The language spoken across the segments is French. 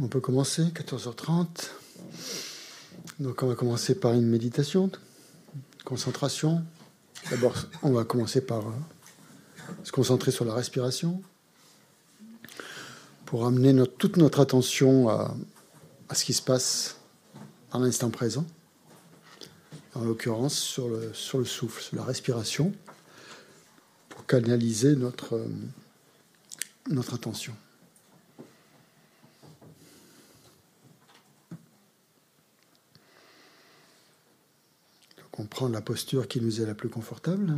On peut commencer, 14h30. Donc on va commencer par une méditation, concentration. D'abord, on va commencer par euh, se concentrer sur la respiration pour amener toute notre attention à, ce qui se passe à l'instant présent, en l'occurrence sur le, souffle, sur la respiration, pour canaliser notre, euh, notre attention. On prend la posture qui nous est la plus confortable.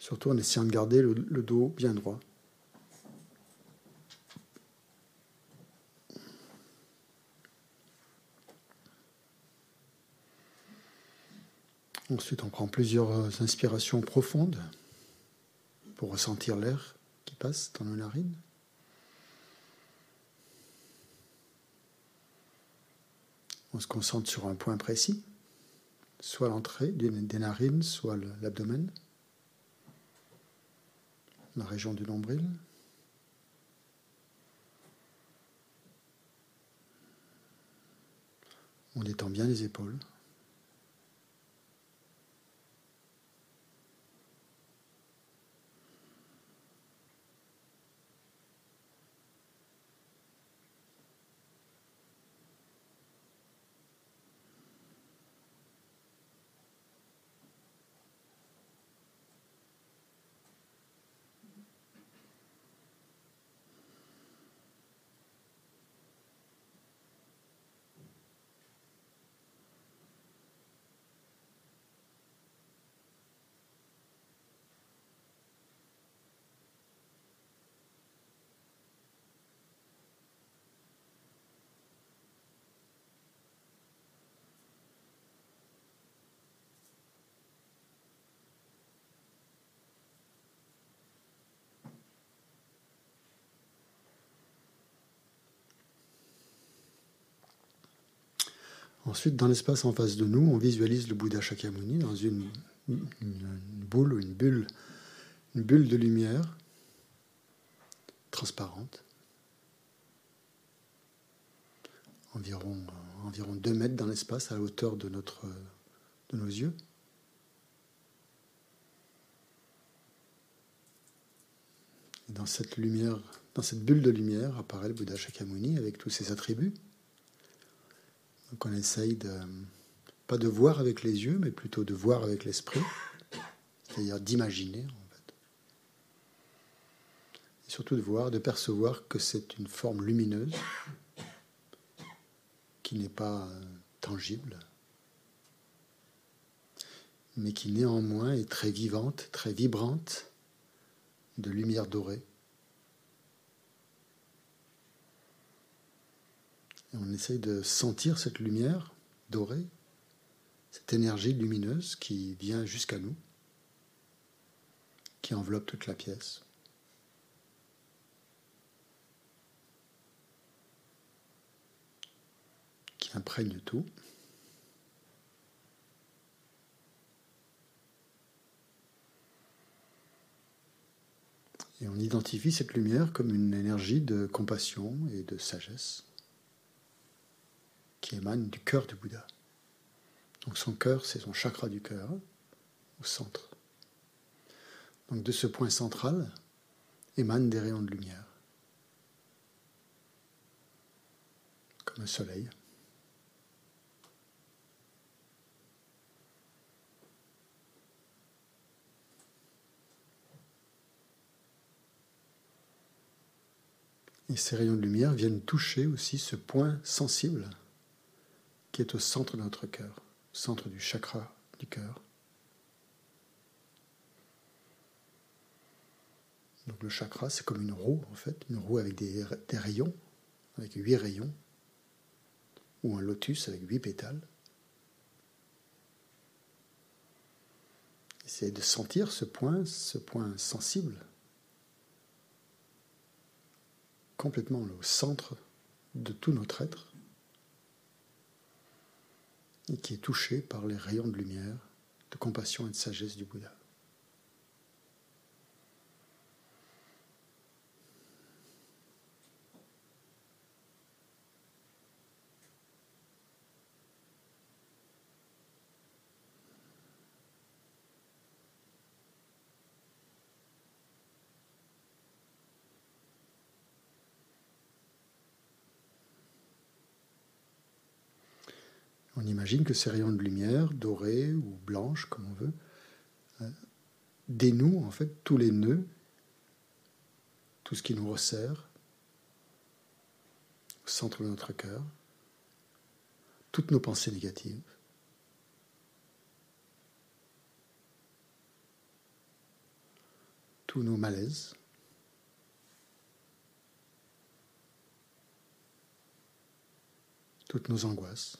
Surtout en essayant de garder le, le dos bien droit. Ensuite, on prend plusieurs inspirations profondes pour ressentir l'air qui passe dans nos narines. On se concentre sur un point précis, soit l'entrée des narines, soit l'abdomen, la région du nombril. On détend bien les épaules. Ensuite, dans l'espace en face de nous, on visualise le Bouddha Shakyamuni dans une, boule ou une bulle, de lumière transparente, environ, environ 2 mètres dans l'espace, à la hauteur de nos yeux. dans cette lumière, dans cette bulle de lumière apparaît le Bouddha Shakyamuni avec tous ses attributs. Donc on essaye de, pas de voir avec les yeux, mais plutôt de voir avec l'esprit, c'est-à-dire d'imaginer en fait. Et surtout de voir, de percevoir que c'est une forme lumineuse qui n'est pas euh, tangible, mais qui néanmoins est très vivante, très vibrante, de lumière dorée. On essaye de sentir cette lumière dorée, cette énergie lumineuse qui vient jusqu'à nous, qui enveloppe toute la pièce. qui imprègne tout. Et on identifie cette lumière comme une énergie de compassion et de sagesse qui émane du cœur du Bouddha. Donc son cœur, c'est son chakra du cœur, au centre. Donc de ce point central émanent des rayons de lumière, comme un soleil. Et ces rayons de lumière viennent toucher aussi ce point sensible qui est au centre de notre cœur, au centre du chakra du cœur. Donc le chakra, c'est comme une roue, en fait, une roue avec des, rayons, avec huit rayons, ou un lotus avec huit pétales. Essayez de sentir ce point, ce point sensible, complètement au centre de tout notre être et qui est touché par les rayons de lumière, de compassion et de sagesse du Bouddha. Imagine que ces rayons de lumière, dorés ou blanches, comme on veut, euh, dénouent en fait tous les nœuds, tout ce qui nous resserre au centre de notre cœur, toutes nos pensées négatives. tous nos malaises. toutes nos angoisses,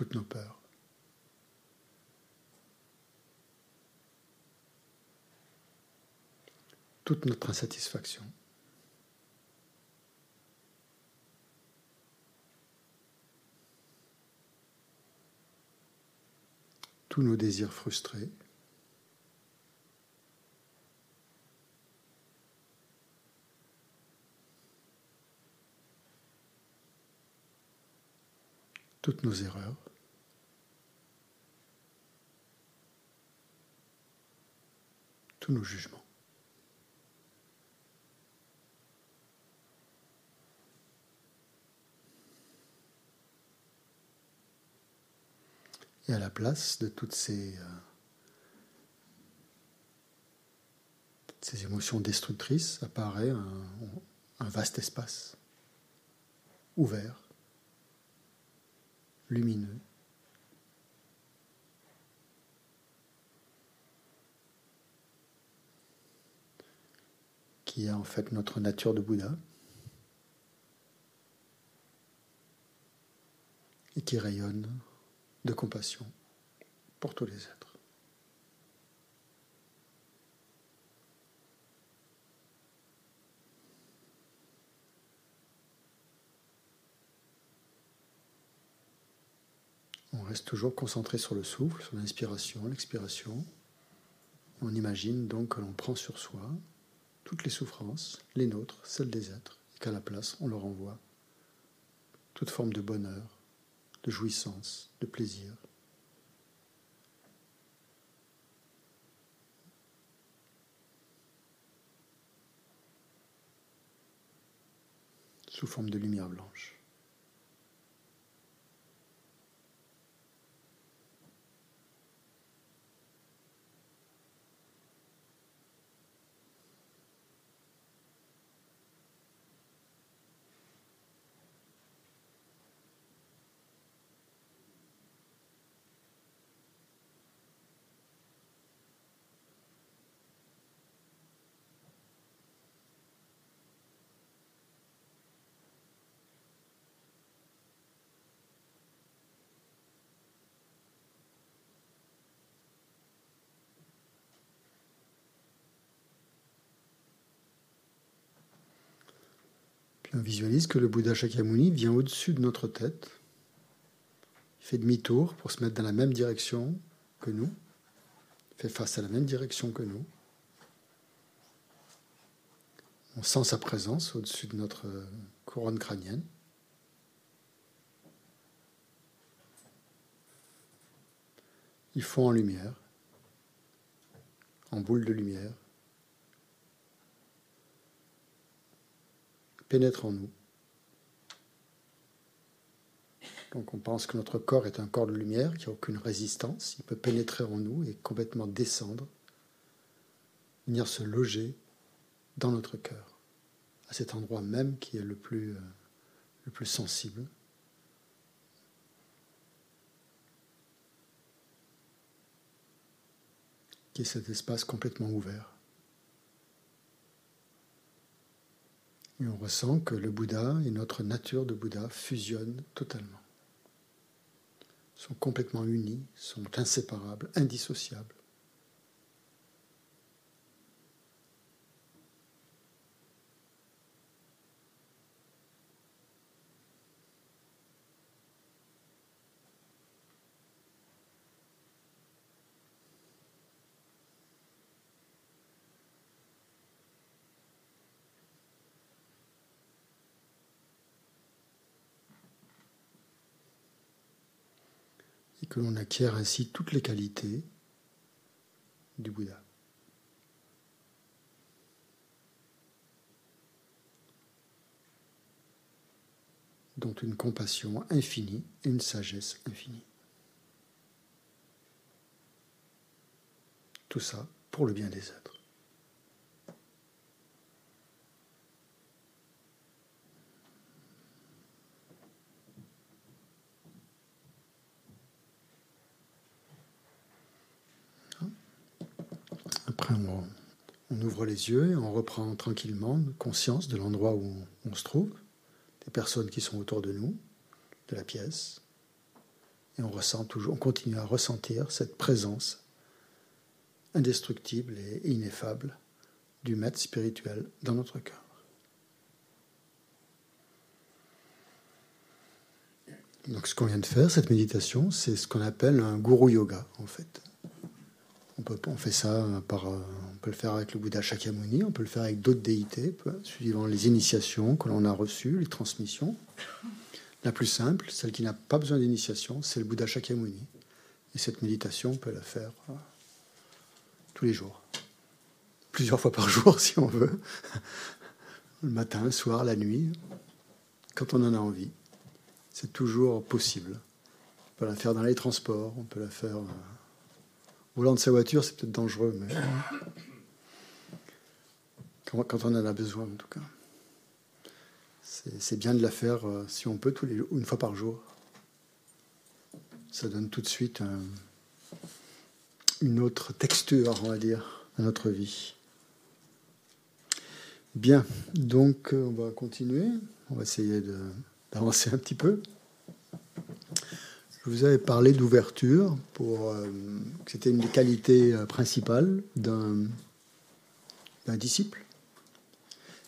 toutes nos peurs. toute notre insatisfaction. tous nos désirs frustrés. toutes nos erreurs. Tous nos jugements. Et à la place de toutes ces, euh, ces émotions destructrices apparaît un vaste espace ouvert lumineux. Qui est en fait notre nature de Bouddha et qui rayonne de compassion pour tous les êtres. On reste toujours concentré sur le souffle, sur l'inspiration, l'expiration. On imagine donc que l'on prend sur soi toutes les souffrances, les nôtres, celles des êtres, et qu'à la place, on leur envoie toute forme de bonheur, de jouissance, de plaisir. sous forme de lumière blanche. On visualise que le Bouddha Shakyamuni vient au-dessus de notre tête. Il fait demi-tour pour se mettre dans la même direction que nous. Il fait face à la même direction que nous. On sent sa présence au-dessus de notre couronne crânienne. Il fond en lumière, en boule de lumière. Pénètre en nous. Donc on pense que notre corps est un corps de lumière qui n'a aucune résistance, il peut pénétrer en nous et complètement descendre, venir se loger dans notre cœur, à cet endroit même qui est le plus, euh, le plus sensible. qui est cet espace complètement ouvert. Et on ressent que le Bouddha et notre nature de Bouddha fusionnent totalement, sont complètement unis, sont inséparables, indissociables. Que l'on acquiert ainsi toutes les qualités du Bouddha. dont une compassion infinie et une sagesse infinie. Tout ça pour le bien des êtres. Après, on, ouvre les yeux et on reprend tranquillement conscience de l'endroit où on se trouve, des personnes qui sont autour de nous, de la pièce. Et on ressent toujours, on continue à ressentir cette présence indestructible et ineffable du maître spirituel dans notre cœur. Donc ce qu'on vient de faire, cette méditation, c'est ce qu'on appelle un guru yoga en fait. On, peut, on fait ça par, on peut le faire avec le Bouddha Shakyamuni, on peut le faire avec d'autres déités, suivant les initiations que l'on a reçues, les transmissions. La plus simple, celle qui n'a pas besoin d'initiation, c'est le Bouddha Shakyamuni. Et cette méditation, on peut la faire tous les jours. Plusieurs fois par jour, si on veut. Le matin, le soir, la nuit, quand on en a envie. C'est toujours possible. On peut la faire dans les transports, on peut la faire volant de sa voiture, c'est peut-être dangereux, mais quand on en a besoin, en tout cas. C'est bien de la faire, euh, si on peut, tous les, une fois par jour. Ça donne tout de suite un, une autre texture, on va dire, à notre vie. Bien, donc euh, on va continuer. On va essayer d'avancer un petit peu. Vous avais parlé d'ouverture euh, c'était une des qualités euh, principales d'un disciple.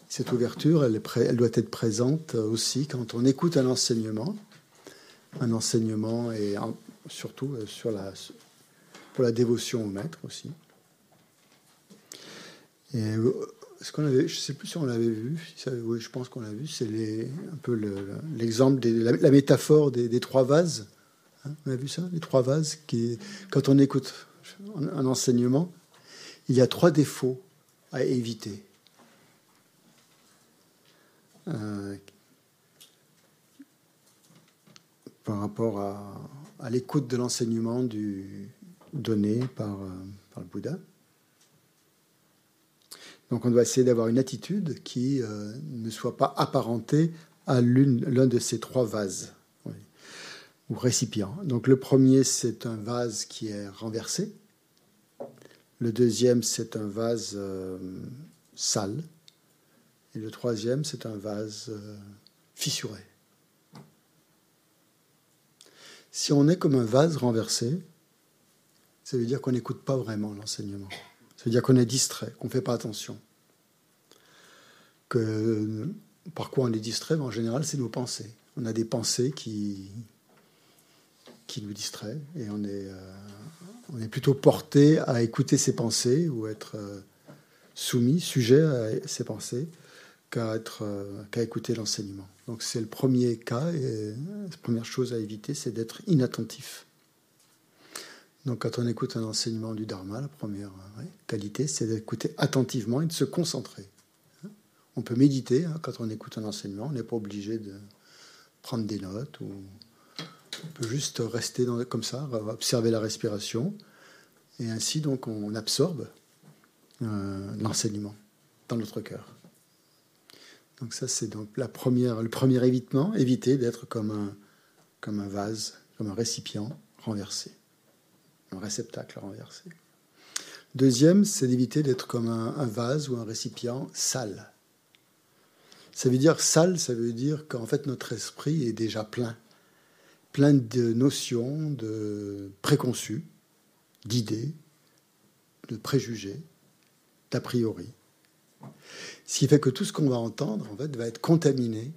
Cette ouverture, elle, doit être présente aussi quand on écoute un enseignement, un enseignement et surtout sur la, pour la dévotion au maître aussi. Euh, ce qu'on avait, je ne sais plus si on l'avait vu, oui, je pense qu'on l'a vu, c'est un peu l'exemple, la, métaphore des, trois vases. Hein, on a vu ça, les trois vases qui, quand on écoute un enseignement, il y a trois défauts à éviter. Euh, par rapport à, l'écoute de l'enseignement donné par, euh, par le Bouddha. Donc on doit essayer d'avoir une attitude qui euh, ne soit pas apparentée à l'un de ces trois vases ou récipients. Donc le premier, c'est un vase qui est renversé. Le deuxième, c'est un vase euh, sale. Et le troisième, c'est un vase fissuré. Si on est comme un vase renversé, ça veut dire qu'on n'écoute pas vraiment l'enseignement. Ça veut dire qu'on est distrait, qu'on ne fait pas attention. Que, par quoi on est distrait? En général, c'est nos pensées. On a des pensées qui, qui nous distraient et on est, euh, on est plutôt porté à écouter ces pensées ou être euh, soumis, sujet à ces pensées qu'à euh, qu'à écouter l'enseignement. Donc c'est le premier cas et la première chose à éviter, c'est d'être inattentif. Donc quand on écoute un enseignement du Dharma, la première qualité, c'est d'écouter attentivement et de se concentrer. On peut méditer hein, quand on écoute un enseignement, on n'est pas obligé de prendre des notes, ou on peut juste rester comme ça, observer la respiration, et ainsi donc on absorbe euh, l'enseignement dans notre cœur. Donc ça c'est donc la première, le premier évitement, éviter d'être comme un, comme un vase, comme un récipient renversé un réceptacle renversé. Deuxième, c'est d'éviter d'être comme un, vase ou un récipient sale. Ça veut dire sale, ça veut dire qu'en fait notre esprit est déjà plein, plein de notions, de préconçus, d'idées, de préjugés, d'a priori. Ce qui fait que tout ce qu'on va entendre, en fait, va être contaminé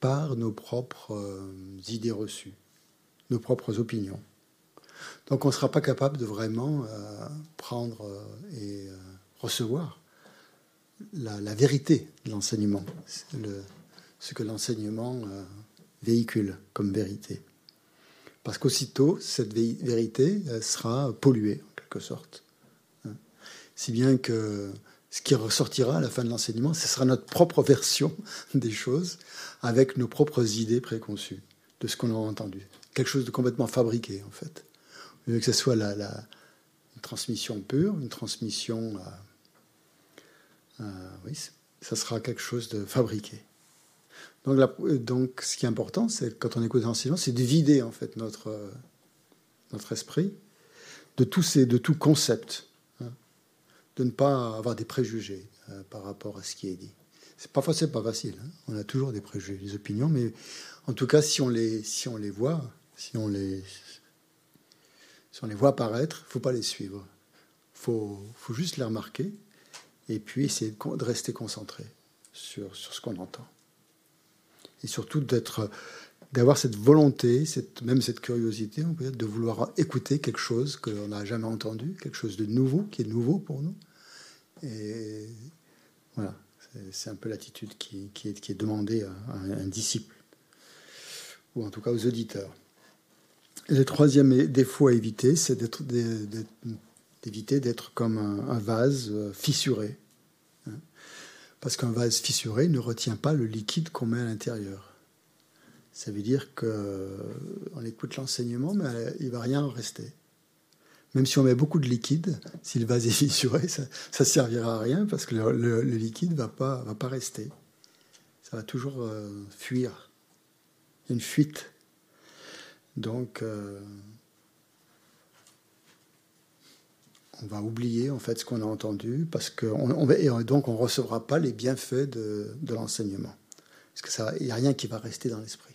par nos propres euh, idées reçues, nos propres opinions. Donc on ne sera pas capable de vraiment euh, prendre euh, et recevoir la, vérité de l'enseignement, ce que l'enseignement véhicule comme vérité. Parce qu'aussitôt, cette vérité sera polluée, en quelque sorte. Hein. Si bien que ce qui ressortira à la fin de l'enseignement, ce sera notre propre version des choses, avec nos propres idées préconçues de ce qu'on a entendu. Quelque chose de complètement fabriqué, en fait. Que ce soit la, une transmission pure, une transmission... Euh, euh, oui, ça sera quelque chose de fabriqué. Donc, ce qui est important, c'est quand on écoute l'enseignement, c'est de vider, en fait, notre, notre esprit de tous ces, de tout concept de ne pas avoir des préjugés euh, par rapport à ce qui est dit. C'est parfois c'est pas facile. Hein. On a toujours des préjugés, des opinions, mais en tout cas, si on les, si on les voit, si on les, si on les voit apparaître, faut pas les suivre. Faut, faut juste les remarquer et puis essayer de rester concentré sur, sur ce qu'on entend. Et surtout d'être, d'avoir cette volonté, cette, même cette curiosité, de vouloir écouter quelque chose que n'a jamais entendu, quelque chose de nouveau, qui est nouveau pour nous. Et voilà, c'est un peu l'attitude qui, est, qui, est, demandée à, un disciple, ou en tout cas aux auditeurs. Le troisième défaut à éviter, c'est d'éviter d'être comme un, vase fissuré. Parce qu'un vase fissuré ne retient pas le liquide qu'on met à l'intérieur. Ça veut dire qu'on écoute l'enseignement, mais il ne va rien rester. Même si on met beaucoup de liquide, si le vase est fissuré, ça ne servira à rien parce que le, liquide ne va pas, va pas rester. Ça va toujours euh, fuir. Il y a une fuite. Donc, euh, on va oublier en fait ce qu'on a entendu parce que on, et donc on recevra pas les bienfaits de, l'enseignement. Parce qu'il n'y a rien qui va rester dans l'esprit.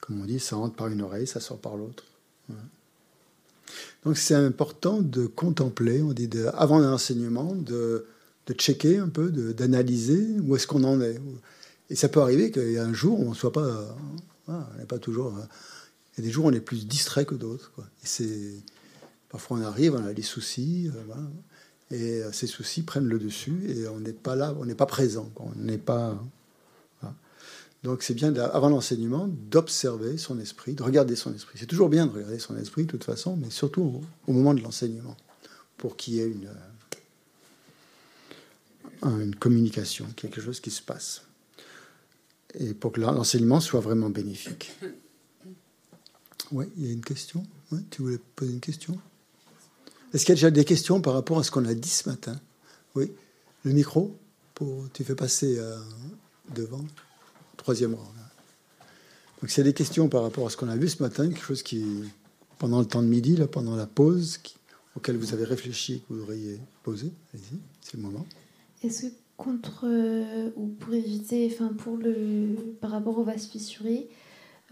Comme on dit, ça rentre par une oreille, ça sort par l'autre. Donc c'est important de contempler, on dit de, avant l'enseignement, de, de checker un peu, d'analyser où est-ce qu'on en est. Et ça peut arriver qu'il y a un jour on ne soit pas, on n'est pas toujours. Il y a des jours où on est plus distrait que d'autres. C'est parfois on arrive, on a des soucis, euh, et ces soucis prennent le dessus et on n'est pas là, on n'est pas présent, on n'est pas. Donc c'est bien, avant l'enseignement, d'observer son esprit, de regarder son esprit. C'est toujours bien de regarder son esprit, de toute façon, mais surtout au, moment de l'enseignement, pour qu'il y ait une, euh, une communication, quelque chose qui se passe. Et pour que l'enseignement soit vraiment bénéfique. Oui, il y a une question? Tu voulais poser une question? Est-ce qu'il y a déjà des questions par rapport à ce qu'on a dit ce matin? Oui. Le micro Tu fais passer euh, devant troisième rang. Donc s'il y a des questions par rapport à ce qu'on a vu ce matin, quelque chose qui, pendant le temps de midi, là, pendant la pause, auquel vous avez réfléchi, que vous auriez posé, allez-y, c'est le moment. Est-ce que contre euh, ou pour éviter, enfin pour le, par rapport au vase fissuré,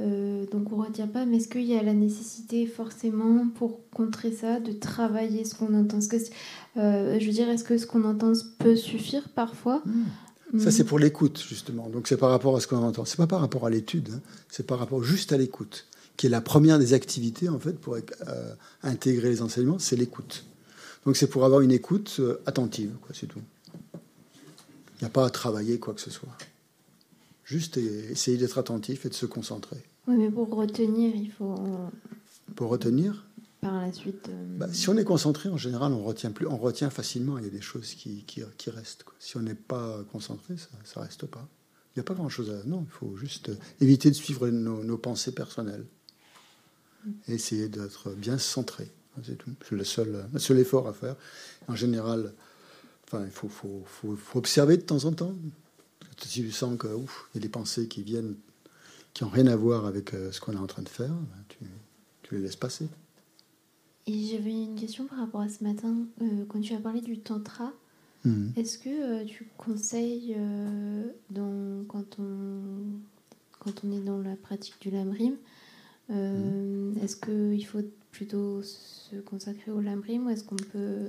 euh, donc on ne retient pas, mais est-ce qu'il y a la nécessité forcément pour contrer ça de travailler ce qu'on entend? Que, euh, Je veux dire, est-ce que ce qu'on entend peut suffire parfois? Hmm. Ça, c'est mm. pour l'écoute, justement. Donc, c'est par rapport à ce qu'on entend. C'est pas par rapport à l'étude, hein. c'est par rapport juste à l'écoute, qui est la première des activités, en fait, pour euh, intégrer les enseignements, c'est l'écoute. Donc, c'est pour avoir une écoute attentive, quoi, c'est tout. Il n'y a pas à travailler quoi que ce soit. Juste essayer d'être attentif et de se concentrer. Oui, mais pour retenir, il faut. Pour retenir par la suite euh, bah, Si on est concentré, en général, on retient, plus, on retient facilement. Il y a des choses qui, qui, restent. Si on n'est pas concentré, ça ne reste pas. Il n'y a pas grand-chose à... Non, il faut juste éviter de suivre nos, pensées personnelles. Et essayer d'être bien centré. C'est tout. C'est le seul, le seul effort à faire. En général, enfin, il faut, faut, faut, faut observer de temps en temps. Si tu sens qu'il y a des pensées qui viennent, qui n'ont rien à voir avec euh, ce qu'on est en train de faire, ben, tu, tu les laisses passer. Et j'avais une question par rapport à ce matin, euh, quand tu as parlé du tantra. Mhm. Est-ce que euh, tu conseilles, dans, quand, on, quand on est dans la pratique du lamrim, mhm. est-ce qu'il faut plutôt se consacrer au lamrim ou est-ce qu'on peut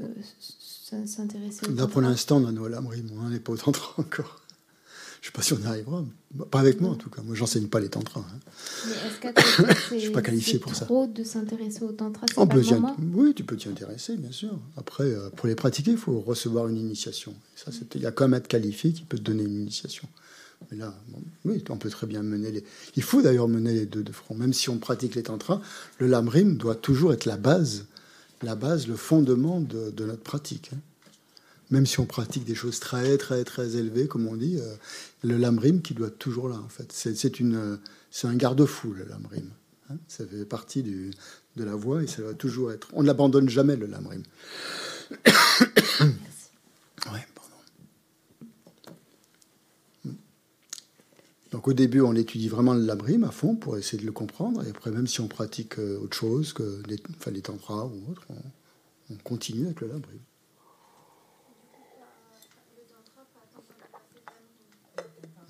s'intéresser Là, pour l'instant, on est au lamrim, on n'est pas au tantra encore. Je ne sais pas si on y arrivera. Pas avec moi, en tout cas. Moi, j'enseigne pas les tantras. Hein. Je ne suis pas qualifié pour ça. trop de s'intéresser aux tantras On peut Oui, tu peux t'y intéresser, bien sûr. Après, euh, pour les pratiquer, il faut recevoir une initiation. Ça, il y a quand même être qualifié qui peut te donner une initiation. Mais là, oui, on peut très bien mener les. Il faut d'ailleurs mener les deux de front. Même si on pratique les tantras, le lamrim doit toujours être la base, la base, le fondement de, notre pratique. Hein. Même si on pratique des choses très, très, très élevées, comme on dit, euh, le lamrim qui doit être toujours là, en fait. C'est, une, c'est un garde-fou, le lamrim. Hein. ça fait partie du, de la voix et ça doit toujours être. On n'abandonne jamais le lamrim. ouais, pardon. Donc au début, on étudie vraiment le lamrim à fond pour essayer de le comprendre. Et après, même si on pratique euh, autre chose que les, enfin, les tantras ou autre, on, on continue avec le lamrim.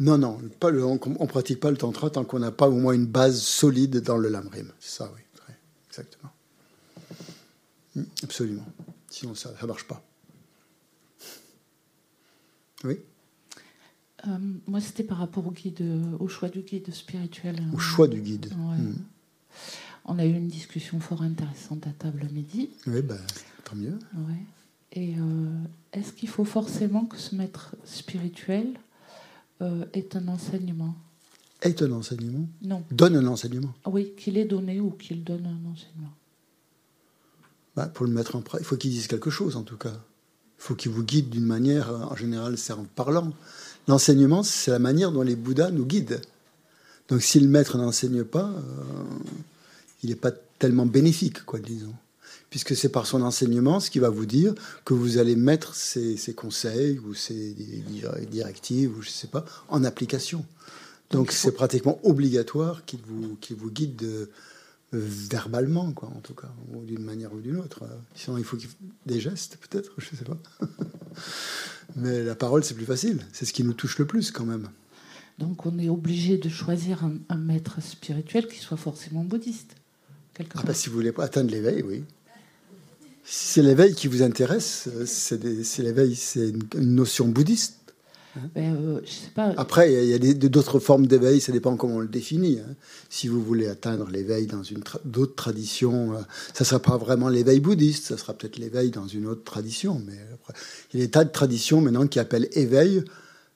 Non, non, pas le, on ne pratique pas le tantra tant qu'on n'a pas au moins une base solide dans le lamrim. C'est ça, oui, exactement. Hmm, absolument. Sinon, ça ne marche pas. Oui? Euh, Moi, c'était par rapport au, guide, au choix du guide spirituel. Au choix du guide. Hmm. On a eu une discussion fort intéressante à table midi. Oui, ben, tant mieux. Ouais. Et euh, est-ce qu'il faut forcément que ce maître spirituel euh, est un enseignement. Est un enseignement? Non. Donne un enseignement Oui, qu'il ait donné ou qu'il donne un enseignement. Bah, pour le mettre en pratique, il faut qu'il dise quelque chose en tout cas. Il faut qu'il vous guide d'une manière, en général, c'est en parlant. L'enseignement, c'est la manière dont les Bouddhas nous guident. Donc si le maître n'enseigne pas, euh, il n'est pas tellement bénéfique, quoi, disons puisque c'est par son enseignement ce qui va vous dire que vous allez mettre ces, conseils ou ces directives, ou je ne sais pas, en application. Donc c'est pratiquement obligatoire qu'il vous, vous guide euh, verbalement, quoi, en tout cas, ou d'une manière ou d'une autre. Sinon, il faut des gestes, peut-être, je ne sais pas. Mais la parole, c'est plus facile. C'est ce qui nous touche le plus, quand même. Donc on est obligé de choisir un, maître spirituel qui soit forcément bouddhiste. Ah bah, si vous voulez atteindre l'éveil, oui c'est l'éveil qui vous intéresse, c'est l'éveil, c'est une, notion bouddhiste. Ben, euh, je sais pas. Après, il y a d'autres formes d'éveil, ça dépend comment on le définit. Hein. Si vous voulez atteindre l'éveil dans une d'autres traditions, euh, ça ne sera pas vraiment l'éveil bouddhiste, ça sera peut-être l'éveil dans une autre tradition. Mais il y a des tas de traditions maintenant qui appellent éveil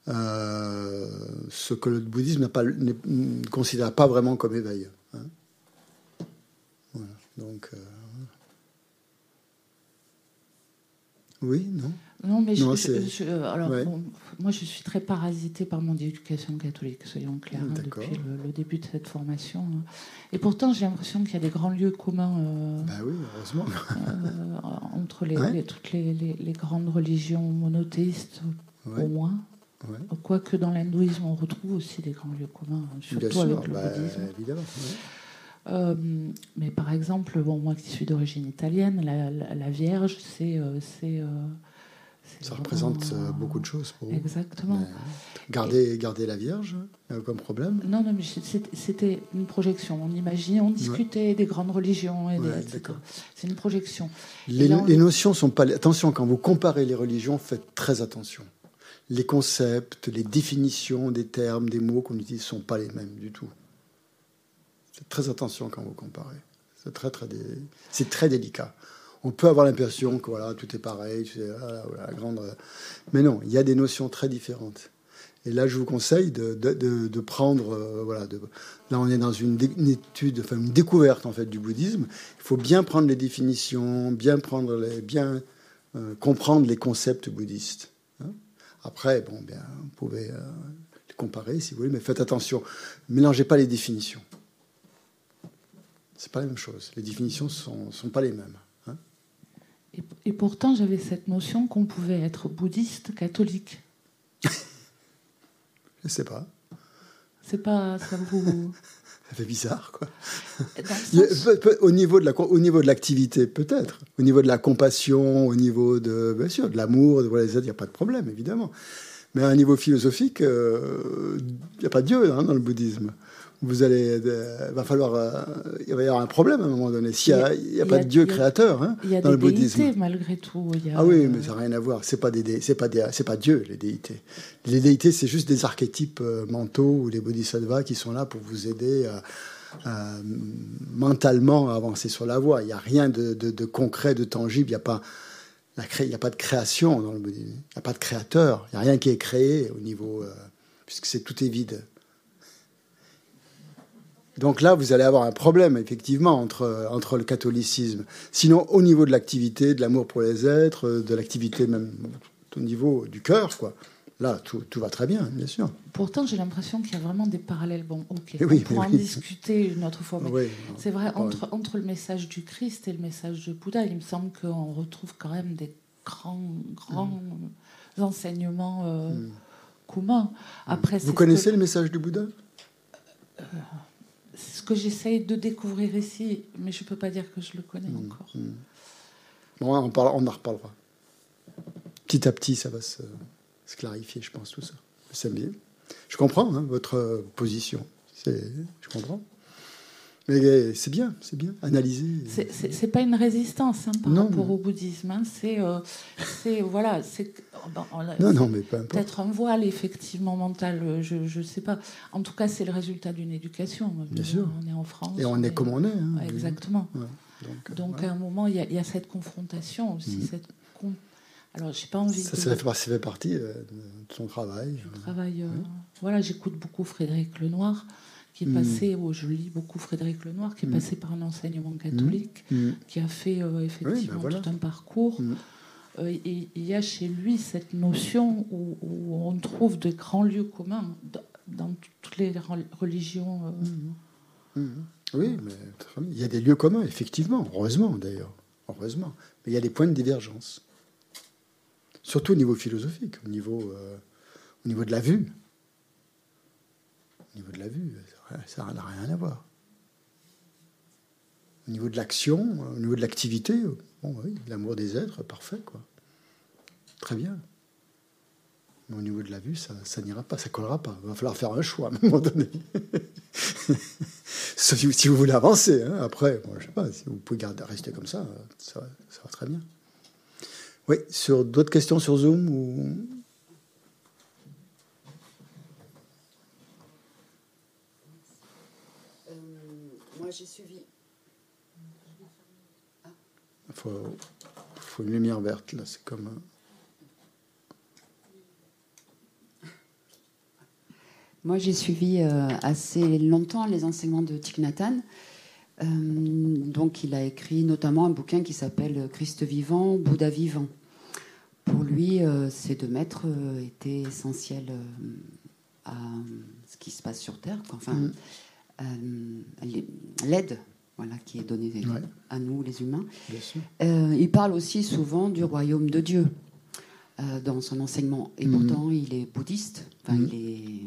euh, ce que le bouddhisme pas, ne considère pas vraiment comme éveil. Hein. Voilà. Donc. Oui, non Non, mais je, alors, moi, je suis très parasitée par mon éducation catholique, soyons clairs, hein, depuis le, début de cette formation. Et pourtant, j'ai l'impression qu'il y a des grands lieux communs euh, bah oui, heureusement. Euh, entre les, toutes les, les, grandes religions monothéistes, au moins. Quoique dans l'hindouisme, on retrouve aussi des grands lieux communs, surtout avec le bah, bouddhisme. Évidemment, euh, mais par exemple, bon, moi qui suis d'origine italienne, la, Vierge, c'est. Euh, c'est euh, ça représente beaucoup de choses pour vous. Exactement. garder, garder la Vierge, comme problème? Non, non, mais c'était une projection. On imaginait, on discutait des grandes religions. Et c'est une projection. Les, les notions sont pas. Attention, quand vous comparez les religions, faites très attention. Les concepts, les définitions des termes, des mots qu'on utilise ne sont pas les mêmes du tout. Faites très attention quand vous comparez. C'est très, très, c'est très délicat. On peut avoir l'impression que voilà, tout est pareil, la grande... mais non, il y a des notions très différentes. Et là, je vous conseille de, de, prendre, euh, voilà, de, là on est dans une, étude, enfin une découverte en fait du bouddhisme. Il faut bien prendre les définitions, bien prendre les, bien euh, comprendre les concepts bouddhistes. Hein. Après, bon, bien, vous pouvez euh, les comparer si vous voulez, mais faites attention, mélangez pas les définitions. C'est pas la même chose. Les définitions sont, sont pas les mêmes. Hein. et, pourtant, j'avais cette notion qu'on pouvait être bouddhiste catholique. Je sais pas. C'est pas ça vous. ça fait bizarre, quoi. Au niveau de la, au niveau de l'activité, peut-être. Au niveau de la compassion, au niveau de, bien sûr, de l'amour, de voilà, il n'y a pas de problème, évidemment. Mais à un niveau philosophique, euh, il n'y a pas de Dieu hein, dans le bouddhisme vous allez, euh, va falloir, euh, il va y avoir un problème à un moment donné. S'il n'y a, pas de Dieu créateur hein, dans le bouddhisme. Il y a des déités malgré tout. ah oui, mais ça n'a rien à voir. C'est pas des, c'est pas c'est pas Dieu les déités. Les déités, c'est juste des archétypes euh, mentaux ou des bodhisattvas qui sont là pour vous aider mentalement à avancer sur la voie. Il n'y a rien de, de, concret, de tangible. Il n'y a pas il n'y a pas de création dans le bouddhisme. Il n'y a pas de créateur. Il n'y a rien qui est créé au niveau, puisque c'est tout est vide. Donc là, vous allez avoir un problème, effectivement, entre, entre le catholicisme. Sinon, au niveau de l'activité, de l'amour pour les êtres, de l'activité même au niveau du cœur, quoi. Là, tout, va très bien, bien sûr. Pourtant, j'ai l'impression qu'il y a vraiment des parallèles. Bon, ok, on pourra en discuter une autre fois. c'est vrai, entre, entre le message du Christ et le message du Bouddha, il me semble qu'on retrouve quand même des grands, grands mm. enseignements euh, mm. communs. Après, Vous connaissez le message du Bouddha? Euh, ce que j'essaye de découvrir ici, mais je ne peux pas dire que je le connais mm. encore. Bon, on, parle, on en reparlera. Petit à petit, ça va se se clarifier, je pense, tout ça. C'est bien. Je comprends hein, votre position. Je comprends. Mais c'est bien, c'est bien, analyser. C'est pas une résistance hein, par rapport au bouddhisme. Hein. Euh, c'est, voilà, c'est. non, non, mais peu Peut-être un voile effectivement mental, euh, je ne sais pas. En tout cas, c'est le résultat d'une éducation. Bien sûr. On est en France. Et on, est comme on est. exactement. Donc, à un moment, il y, a cette confrontation aussi, mm. cette alors, j'ai pas envie. Ça, de... ça, fait, partie euh, de son travail. travail. Euh, voilà, j'écoute beaucoup Frédéric Lenoir, qui est mm. passé, oh, je lis beaucoup Frédéric Lenoir, qui est mm. passé par un enseignement catholique, mm. qui a fait euh, effectivement ben tout un parcours. et il y a chez lui cette notion où, on trouve de grands lieux communs dans, toutes les religions. Oui, mais il y a des lieux communs, effectivement, heureusement d'ailleurs, heureusement. Mais il y a des points de divergence surtout au niveau philosophique, au niveau, euh, au niveau de la vue. Au niveau de la vue, ça n'a rien à voir. Au niveau de l'action, au niveau de l'activité, bon, oui, l'amour des êtres, parfait, quoi. Très bien. Mais au niveau de la vue, ça, n'ira pas, ça collera pas. Il va falloir faire un choix à un moment donné. Sauf si vous voulez avancer. Hein. Après, je je sais pas, si vous pouvez rester comme ça, ça, ça va très bien. Oui, sur d'autres questions sur Zoom ou... Euh, moi, j'ai suivi. Il faut, une lumière verte, là, c'est comme. Moi, j'ai suivi euh, assez longtemps les enseignements de Thich Nhat euh, donc, il a écrit notamment un bouquin qui s'appelle Christ vivant, Bouddha vivant. Pour lui, euh, ces deux maîtres euh, étaient essentiels à ce qui se passe sur Terre. Enfin, mm. l'aide voilà, qui est donnée à nous, les humains. il parle aussi souvent du royaume de Dieu dans son enseignement. Et mm. pourtant, il est bouddhiste. Enfin, mm. il est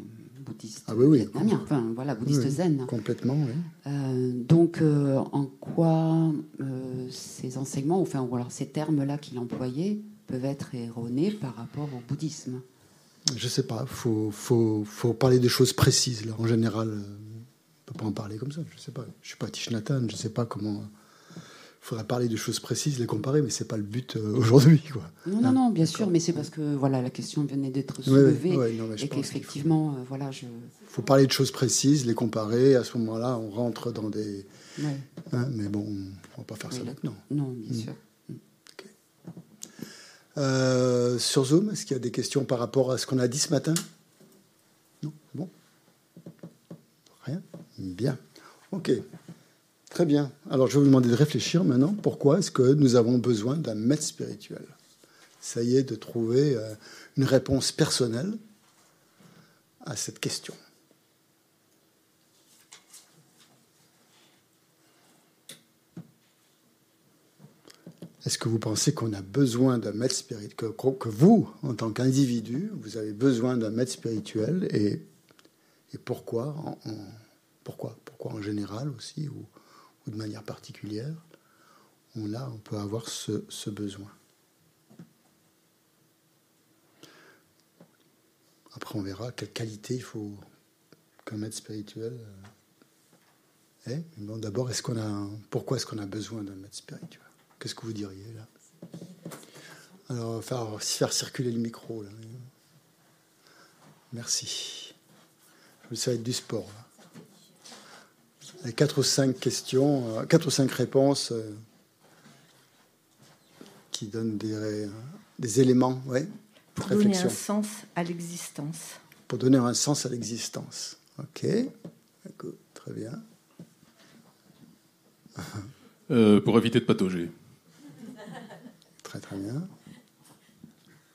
bouddhiste ah, oui, oui. vietnamien, enfin voilà, bouddhiste zen. Complètement, oui. Euh, donc, euh, en quoi euh, ces enseignements, enfin, ou alors ces termes-là qu'il employait, peuvent être erronés par rapport au bouddhisme? Je ne sais pas, il faut, faut, faut, parler de choses précises, là, en général. On ne peut pas en parler comme ça, je ne sais pas. Je ne suis pas Tishnatan, je ne sais pas comment faudrait parler de choses précises, les comparer, mais c'est pas le but euh, aujourd'hui. Quoi. Non, non, non, bien sûr, mais c'est parce que voilà, la question venait d'être soulevée et qu'effectivement, il faut, euh, voilà, je. Faut parler de choses précises, les comparer. À ce moment-là, on rentre dans des. Hein, mais bon, on va pas faire ça maintenant. Non, bien mm. sûr. Mm. Euh, sur Zoom, est-ce qu'il y a des questions par rapport à ce qu'on a dit ce matin Non, bon. Rien. Bien. Ok. Très bien. Alors je vais vous demander de réfléchir maintenant. Pourquoi est-ce que nous avons besoin d'un maître spirituel? Ça y est, de trouver euh, une réponse personnelle à cette question. Est-ce que vous pensez qu'on a besoin d'un maître spirituel, que, vous, en tant qu'individu, vous avez besoin d'un maître spirituel et, et pourquoi, pourquoi Pourquoi en général aussi ou, de manière particulière, on, a, on peut avoir ce, besoin. Après, on verra quelle qualité il faut qu'un maître spirituel euh, ait. bon, d'abord, est-ce qu'on a, pourquoi est-ce qu'on a besoin d'un maître spirituel? Qu'est-ce que vous diriez là? Alors, faire, faire circuler le micro. Là. Merci. Ça va être du sport. Là quatre ou cinq questions, euh, quatre ou cinq réponses euh, qui donnent des, des éléments, ouais, Pour donner un sens à l'existence. Pour donner un sens à l'existence. Ok, très bien. Euh, pour éviter de patauger. Très très bien.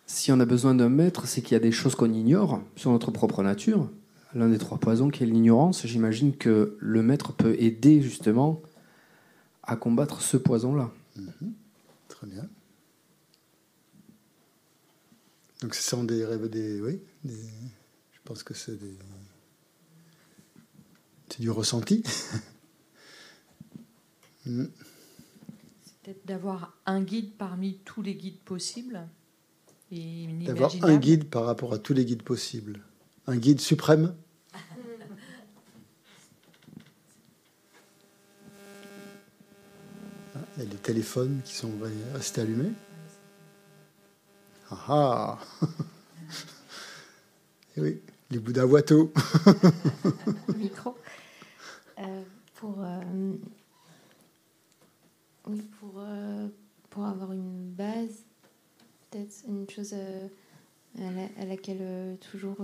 si on a besoin d'un maître, c'est qu'il y a des choses qu'on ignore sur notre propre nature. L'un des trois poisons qui est l'ignorance, j'imagine que le maître peut aider justement à combattre ce poison-là. Mhm. Très bien. Donc ce sont des rêves, des, oui, je pense que c'est des, c'est du ressenti. Mm. C'est peut-être d'avoir un guide parmi tous les guides possibles. D'avoir un guide par rapport à tous les guides possibles. Un guide suprême Il y a des téléphones qui sont restés allumés. Ah ah Et oui, les Bouddhas tout. Micro. Euh, pour, euh, euh, pour avoir une base, peut-être une chose à, laquelle toujours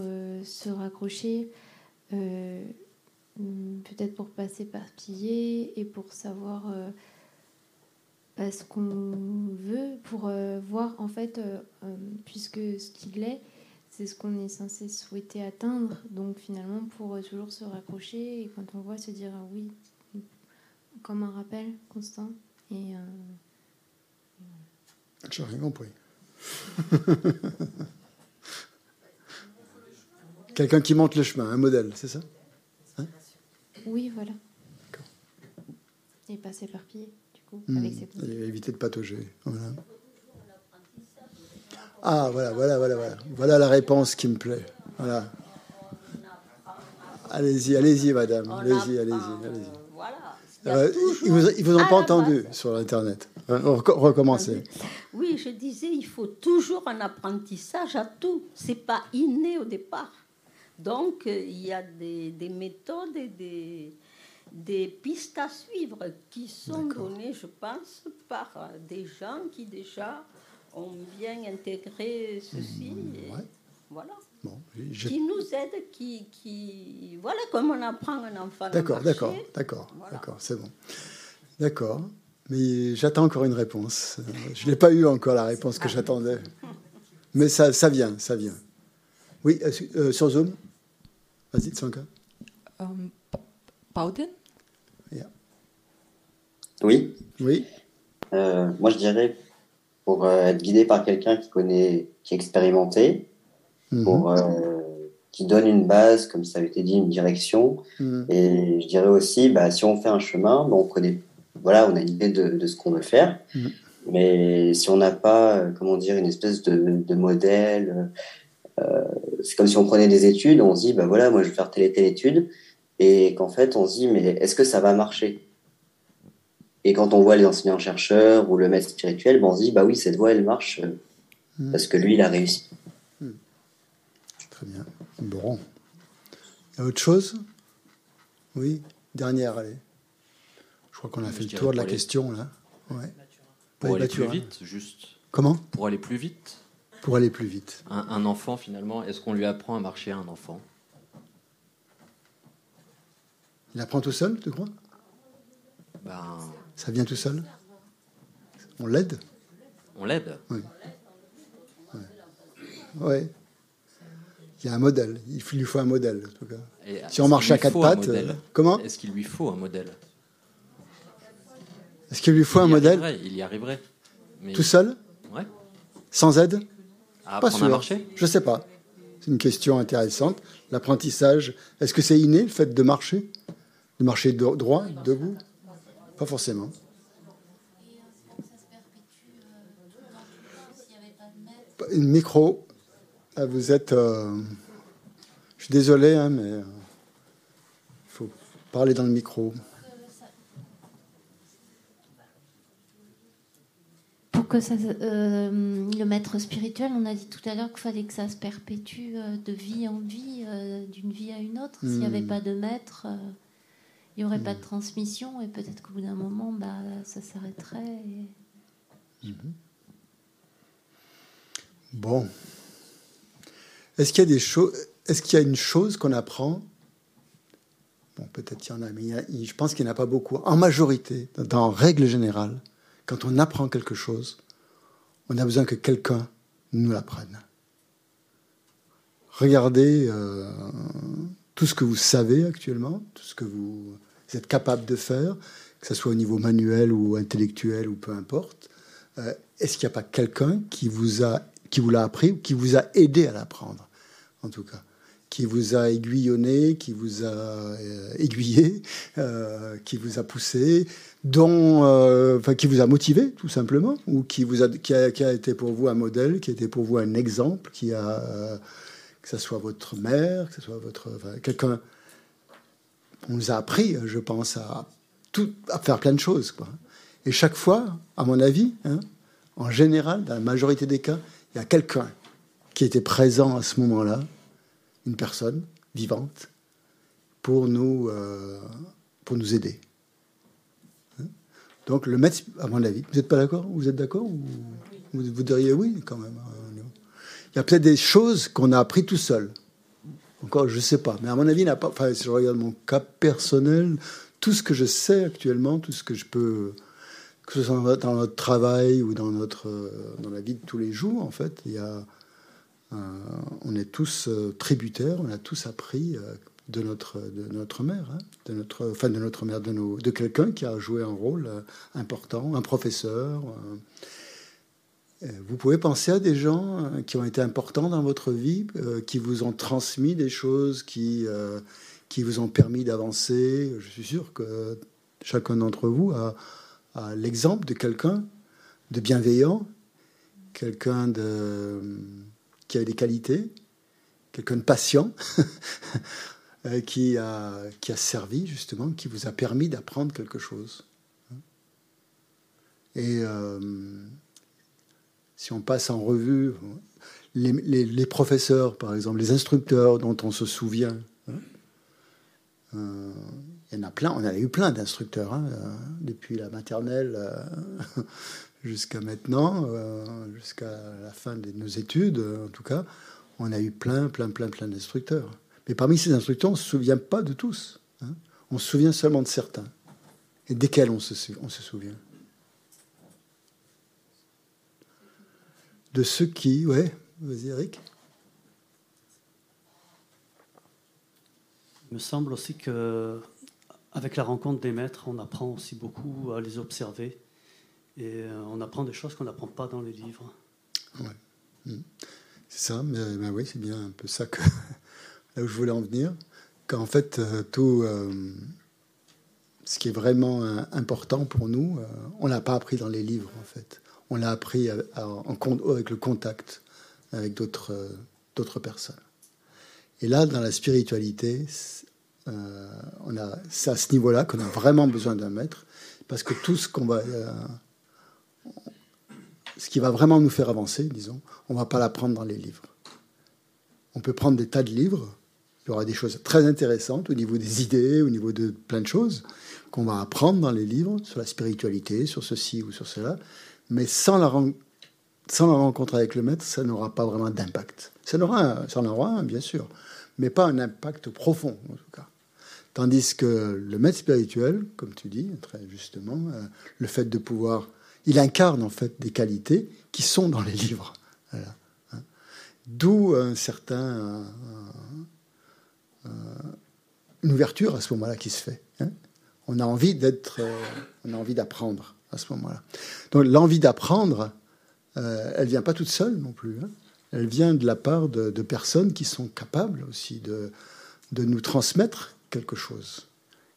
se raccrocher, peut-être pour pas s'éparpiller et pour savoir ce qu'on veut, pour voir en fait, puisque ce qu'il est, c'est ce qu'on est censé souhaiter atteindre. Donc finalement, pour euh, toujours se raccrocher et quand on voit se dire ah oui, comme un rappel constant. Et, euh, J'ai rien compris. Quelqu'un qui monte le chemin, un modèle, c'est ça? Hein? Oui, voilà. Et pas s'éparpiller, coup, hmm. avec ses Éviter de patauger. Voilà. Ah, voilà, voilà, voilà, voilà. Voilà la réponse qui me plaît. Voilà. Allez-y, allez-y, madame. Allez-y, allez-y, allez-y. Voilà. Euh, ils vous, vous ont pas entendu sur Internet. Euh, recommencez. Oui, je disais, il faut toujours un apprentissage à tout. C'est pas inné au départ. Donc, euh, il y a des, des méthodes et des, des pistes à suivre qui sont données, je pense, par des gens qui déjà ont bien intégré ceci. Mmh, voilà. Qui nous aide, qui, qui. Voilà comme on apprend un enfant. D'accord, d'accord, d'accord, d'accord, c'est bon. D'accord. Mais j'attends encore une réponse. Je n'ai pas eu encore la réponse que j'attendais. Mais ça, ça vient, ça vient. Oui, euh, euh, sur Zoom Vas-y, Tsanka. Um, Oui. Oui. Euh, moi, je dirais pour euh, être guidé par quelqu'un qui connaît, qui est expérimenté, mhm. pour, euh, qui donne une base, comme ça a été dit, une direction. Mhm. Et je dirais aussi, bah, si on fait un chemin, bah, on connaît, voilà, on a une idée de, de ce qu'on veut faire. Mhm. Mais si on n'a pas, comment dire, une espèce de, de modèle, c'est comme si on prenait des études, on se dit, bah voilà, moi je vais faire telle et telle étude, et qu'en fait on se dit, mais est-ce que ça va marcher? Et quand on voit les enseignants-chercheurs ou le maître spirituel, bon, on se dit, bah oui, cette voie, elle marche euh, hmm. parce que lui, il a réussi. Hmm. Très bien. Bon. Il y a autre chose? Oui Dernière, allez. Je crois qu'on a fait le tour de la question, là. Ouais. Pour aller plus vite, juste. Comment? Pour aller plus vite. Pour aller plus vite. Un, un enfant, finalement, est-ce qu'on lui apprend à marcher à un enfant? Il apprend tout seul, tu crois? Ben, ça vient tout seul On l'aide On l'aide Oui. Ouais. Il y a un modèle. Il lui faut un modèle, en tout cas. si on marche à quatre pattes. Euh, comment Est-ce qu'il lui faut un modèle Est-ce qu'il lui faut un modèle Il y arriverait. Tout seul Ouais. Sans aide à Pas sûr. À marcher Je sais pas. C'est une question intéressante. L'apprentissage, est-ce que c'est inné le fait de marcher? De marcher droit, debout? Pas forcément. Une micro, ah, vous êtes. Euh, je suis désolé, hein, mais il euh, faut parler dans le micro. Pour que ça, euh, le maître spirituel, on a dit tout à l'heure qu'il fallait que ça se perpétue de vie en vie, d'une vie à une autre. S'il n'y avait hmm. pas de maître il n'y aurait pas de transmission et peut-être qu'au bout d'un moment, bah, ça s'arrêterait. Mhm. Bon. Est-ce qu'il y a des choses Est-ce qu'il y a une chose qu'on apprend? Bon, peut-être qu'il y en a, mais je pense qu'il n'y en a pas beaucoup. En majorité, dans règle générale, quand on apprend quelque chose, on a besoin que quelqu'un nous l'apprennent. Regardez euh, tout ce que vous savez actuellement, tout ce que vous êtes capable de faire, que ce soit au niveau manuel ou intellectuel ou peu importe. Euh, est-ce qu'il n'y a pas quelqu'un qui vous a vous l'a appris ou qui vous a aidé à l'apprendre, en tout cas qui vous a aiguillonné, qui vous a euh, aiguillé, euh, qui vous a poussé, dont, qui vous a motivé tout simplement, ou qui vous a qui, a, été pour vous un modèle, qui a été pour vous un exemple, qui a que ce soit votre mère, que ce soit votre quelqu'un. On nous a appris, je pense, à tout, à faire plein de choses, quoi. Et chaque fois, à mon avis, hein, en général, dans la majorité des cas, il y a quelqu'un qui était présent à ce moment-là une personne vivante pour nous, euh, pour nous aider. Hein Donc le maître, à mon avis, vous n'êtes pas d'accord? Vous êtes d'accord ou vous, vous, diriez oui quand même hein, Il y a peut-être des choses qu'on a appris tout seul. Encore, je ne sais pas. Mais à mon avis, n'a pas, enfin, si je regarde mon cas personnel, tout ce que je sais actuellement, tout ce que je peux, que ce soit dans notre travail ou dans, notre, dans la vie de tous les jours, en fait, il y a euh, on est tous euh, tributaires, on a tous appris euh, de notre, de notre mère, hein, de notre, enfin de notre mère, de, nos, de quelqu'un qui a joué un rôle important, un professeur. Vous pouvez penser à des gens qui ont été importants dans votre vie, qui vous ont transmis des choses, qui, qui vous ont permis d'avancer. Je suis sûr que chacun d'entre vous a, l'exemple de quelqu'un de bienveillant, quelqu'un de qui a des qualités, quelqu'un de patient, euh, qui, a, qui a servi justement, qui vous a permis d'apprendre quelque chose. Et euh, si on passe en revue les, professeurs, par exemple, les instructeurs dont on se souvient, hein, euh, il y en a plein, on a eu plein d'instructeurs, hein, depuis la maternelle jusqu'à maintenant, euh, jusqu'à la fin de nos études, euh, en tout cas, on a eu plein, plein, plein, plein d'instructeurs. Mais parmi ces instructeurs, on ne se souvient pas de tous. Hein. On se souvient seulement de certains. Et desquels on se souvient? De ceux qui, ouais, vas-y Eric. Il me semble aussi que avec la rencontre des maîtres, on apprend aussi beaucoup à les observer et euh, on apprend des choses qu'on n'apprend pas dans les livres. Ouais. Hmm. C'est ça, mais, oui, c'est bien un peu ça que là où je voulais en venir. Qu'en fait, euh, tout euh, ce qui est vraiment important pour nous, on l'a pas appris dans les livres, en fait. On l'a appris avec le contact avec d'autres d'autres personnes. Et là, dans la spiritualité, a, c'est à ce niveau-là qu'on a vraiment besoin d'un maître, parce que tout ce qu'on va ce qui va vraiment nous faire avancer, disons, on ne va pas l'apprendre dans les livres. On peut prendre des tas de livres, il y aura des choses très intéressantes au niveau des idées, au niveau de plein de choses qu'on va apprendre dans les livres sur la spiritualité, sur ceci ou sur cela, mais sans la, rencontre avec le maître, ça n'aura pas vraiment d'impact. Ça, aura, ça en aura un, bien sûr, mais pas un impact profond, en tout cas. Tandis que le maître spirituel, comme tu dis très justement, euh, le fait de pouvoir il incarne en fait des qualités qui sont dans les livres. Hein. D'où un certain, une ouverture à ce moment-là qui se fait. Hein. On a envie d'être, euh, on a envie d'apprendre à ce moment-là. Donc l'envie d'apprendre, euh, elle vient pas toute seule non plus. Hein. Elle vient de la part de, personnes qui sont capables aussi de, de nous transmettre quelque chose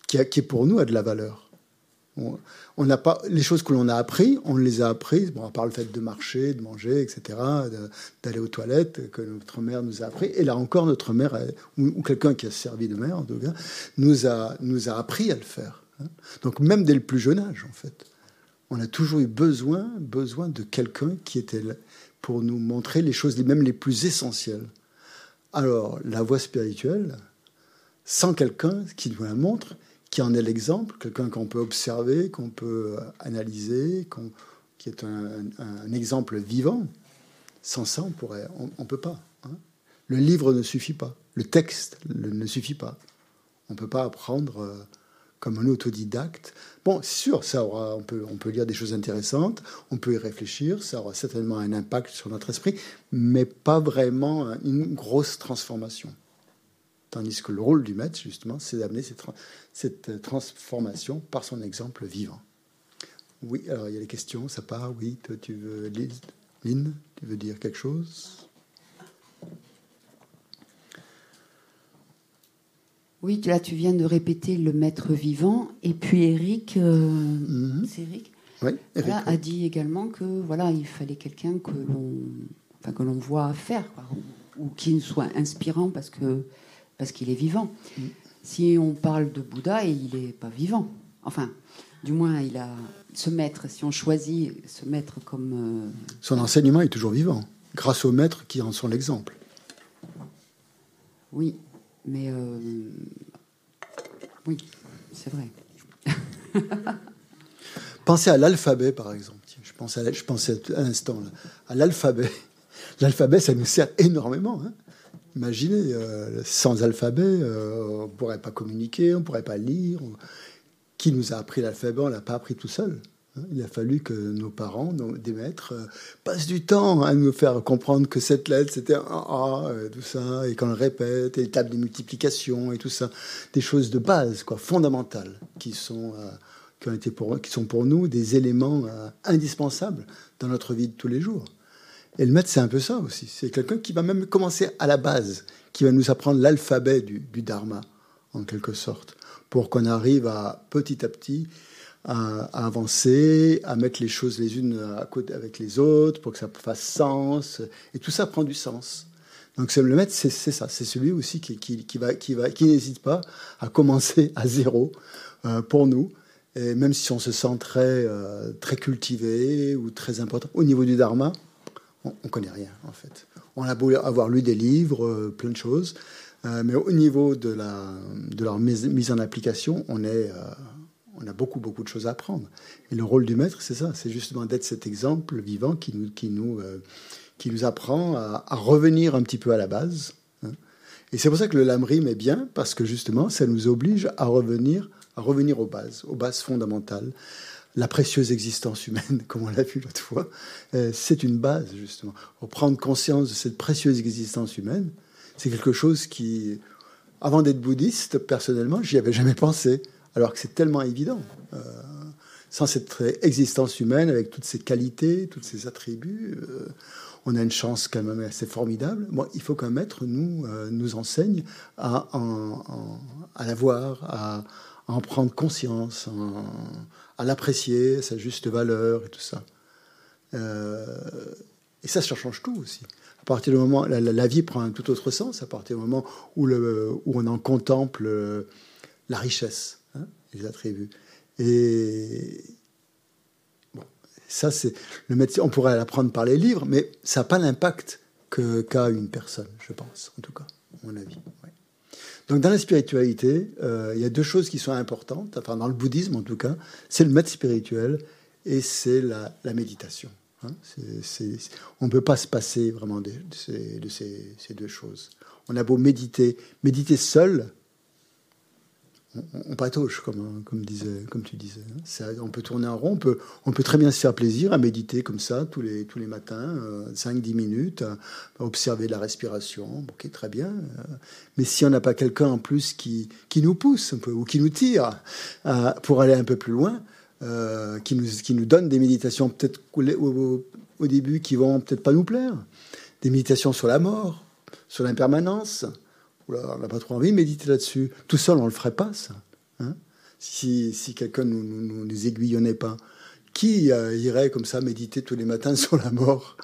qui, a, qui pour nous a de la valeur. On n'a pas les choses que l'on a appris, on les a apprises. Bon, à part le fait de marcher, de manger, etc., d'aller aux toilettes, que notre mère nous a appris. Et là encore, notre mère ou, quelqu'un qui a servi de mère, en tout cas, nous a nous a appris à le faire. Hein. Donc même dès le plus jeune âge, en fait, on a toujours eu besoin besoin de quelqu'un qui était là pour nous montrer les choses, même les plus essentielles. Alors la voie spirituelle, sans quelqu'un qui nous la montre, qui en est l'exemple, quelqu'un qu'on peut observer, qu'on peut analyser, qui est un, exemple vivant. Sans ça, on pourrait, on, peut pas. Hein. Le livre ne suffit pas, le texte ne suffit pas. On ne peut pas apprendre euh, comme un autodidacte. Bon, sûr, ça aura, on, peut, on peut lire des choses intéressantes, on peut y réfléchir, ça aura certainement un impact sur notre esprit, mais pas vraiment une grosse transformation. Tandis que le rôle du maître, justement, c'est d'amener cette, cette, transformation par son exemple vivant. Oui, alors il y a les questions, ça part, oui, toi tu veux, Lynn, tu veux dire quelque chose? Oui, là tu viens de répéter le maître vivant, et puis Eric, euh, mhm. c'est Eric, oui, a dit également que voilà, il fallait quelqu'un que l'on, enfin, que l'on voit faire, ou, qui soit inspirant parce que parce qu'il est vivant. Mhm. Si on parle de Bouddha, il n'est pas vivant. Enfin, du moins, il a ce maître. Si on choisit ce maître comme euh, son enseignement est toujours vivant, grâce au maître qui en sont l'exemple. Oui, mais euh, oui, c'est vrai. Pensez à l'alphabet, par exemple. Je pensais à, je pensais à l'instant à l'alphabet. L'alphabet, ça nous sert énormément. Hein. Imaginez, euh, sans alphabet, euh, on ne pourrait pas communiquer, on ne pourrait pas lire. Qui nous a appris l'alphabet On ne l'a pas appris tout seul. Il a fallu que nos parents, nos, des maîtres, euh, passent du temps à nous faire comprendre que cette lettre, c'était un A, euh, tout ça, et qu'on le répète, et les tables de multiplication, et tout ça. Des choses de base, quoi, fondamentales, qui sont, euh, qui, ont été pour, qui sont pour nous des éléments indispensables dans notre vie de tous les jours. Et le maître, c'est un peu ça aussi. C'est quelqu'un qui va même commencer à la base, qui va nous apprendre l'alphabet du, du Dharma, en quelque sorte, pour qu'on arrive à, petit à petit, à, avancer, à mettre les choses les unes à côté avec les autres pour que ça fasse sens. Et tout ça prend du sens. Donc le maître, c'est ça, c'est celui aussi qui, n'hésite pas à commencer à zéro euh, pour nous. Et même si on se sent très, euh, très cultivé ou très important, au niveau du dharma, on ne connaît rien en fait. On a beau avoir lu des livres, euh, plein de choses, mais au niveau de, leur mise en application, on est on a beaucoup, beaucoup de choses à apprendre. Et le rôle du maître, c'est ça, c'est justement d'être cet exemple vivant qui nous, qui nous, euh, qui nous apprend à, revenir un petit peu à la base. Hein. Et c'est pour ça que le lamrim est bien, parce que justement, ça nous oblige à revenir, à revenir aux bases, aux bases fondamentales. La précieuse existence humaine, comme on l'a vu l'autre fois, euh, c'est une base, justement. Prendre conscience de cette précieuse existence humaine, c'est quelque chose qui, avant d'être bouddhiste, personnellement, j'y avais jamais pensé alors que c'est tellement évident. Euh, sans cette existence humaine, avec toutes ses qualités, tous ses attributs, euh, on a une chance quand même assez formidable. Bon, il faut qu'un maître nous, euh, nous enseigne à, à la voir, à, en prendre conscience, à l'apprécier, sa juste valeur et tout ça. et ça, ça change tout aussi. À partir du moment, la, la, vie prend un tout autre sens, à partir du moment où, le, où on en contemple la richesse les attributs. Et bon, ça, c'est le médecin. On pourrait l'apprendre par les livres, mais ça n'a pas l'impact qu'a une personne, je pense, en tout cas, à mon avis. Donc, dans la spiritualité, euh, il y a deux choses qui sont importantes. Enfin, dans le bouddhisme, en tout cas, c'est le maître spirituel et c'est la, méditation. Hein. on ne peut pas se passer vraiment de, ces, deux choses. On a beau méditer, méditer seul, on, patauge, comme, comme, disait, comme tu disais. Hein. on peut tourner en rond, on peut, on peut très bien se faire plaisir à méditer comme ça tous les, tous les matins, 5-10 euh, minutes, à, observer la respiration, ok, très bien. Euh. mais si on n'a pas quelqu'un en plus qui, qui nous pousse un peu, ou qui nous tire euh, pour aller un peu plus loin, qui, nous, qui nous donne des méditations peut-être au, au début qui vont peut-être pas nous plaire, des méditations sur la mort, sur l'impermanence, on n'a pas trop envie de méditer là-dessus. Tout seul, on ne le ferait pas, ça. Hein. si, si quelqu'un ne nous, nous, aiguillonnait pas. Qui euh, irait comme ça méditer tous les matins sur la mort?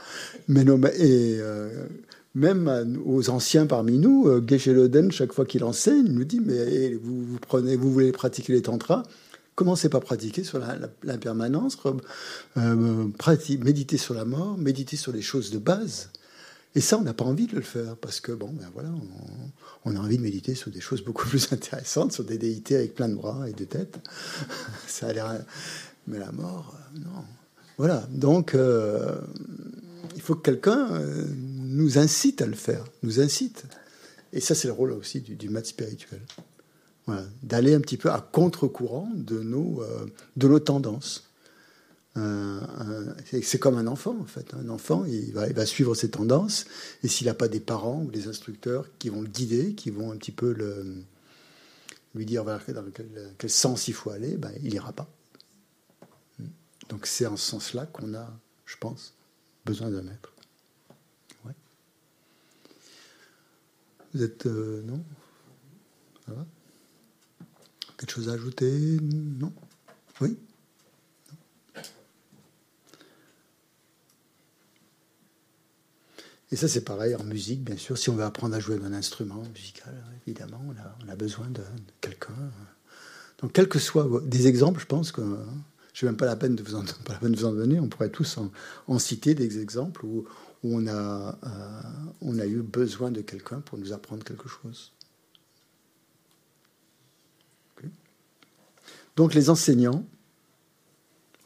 Mais Et euh, même aux anciens parmi nous, euh, Geshe Loden, chaque fois qu'il enseigne, nous dit Mais eh, vous, prenez, vous voulez pratiquer les tantras? Commencez par pratiquer sur l'impermanence, méditer sur la mort, méditer sur les choses de base. Et ça, on n'a pas envie de le faire parce que, bon, ben voilà, on, a envie de méditer sur des choses beaucoup plus intéressantes, sur des déités avec plein de bras et de têtes. ça a l'air. Mais la mort, euh, non. Voilà. Donc, euh, il faut que quelqu'un euh, nous incite à le faire, nous incite. Et ça, c'est le rôle aussi du, du spirituel. d'aller un petit peu à contre-courant de nos, de nos tendances. C'est comme un enfant, en fait. Un enfant, il va, suivre ses tendances, et s'il n'a pas des parents ou des instructeurs qui vont le guider, qui vont un petit peu lui dire dans quel, sens il faut aller, ben, il n'ira pas. Donc c'est en ce sens-là qu'on a, je pense, besoin d'un maître. Ouais. Vous êtes... Euh, non? Ça va? Quelque chose à ajouter? Non? Oui? Et ça, c'est pareil en musique, bien sûr. Si on veut apprendre à jouer d'un instrument musical, évidemment, on a, besoin de, quelqu'un. Donc, quels que soient des exemples, je pense que je n'ai même pas la peine de vous en, donner. On pourrait tous en, citer des exemples où, on, a, euh, on a eu besoin de quelqu'un pour nous apprendre quelque chose. Donc, les enseignants,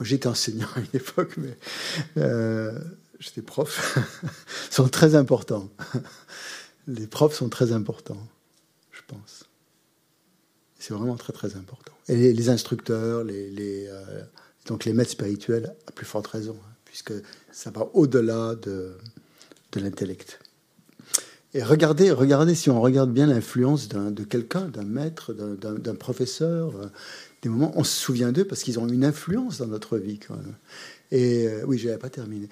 j'étais enseignant à une époque, mais euh, j'étais prof, sont très importants. Les profs sont très importants, je pense. C'est vraiment très très important. Et les, instructeurs, les, euh, donc les maîtres spirituels, à plus forte raison, hein, puisque ça va au-delà de, de l'intellect. Et regardez, regardez, si on regarde bien l'influence de quelqu'un, d'un maître, d'un professeur, euh, des moments, on se souvient d'eux parce qu'ils ont une influence dans notre vie quand même. Et euh, oui, je n'avais pas terminé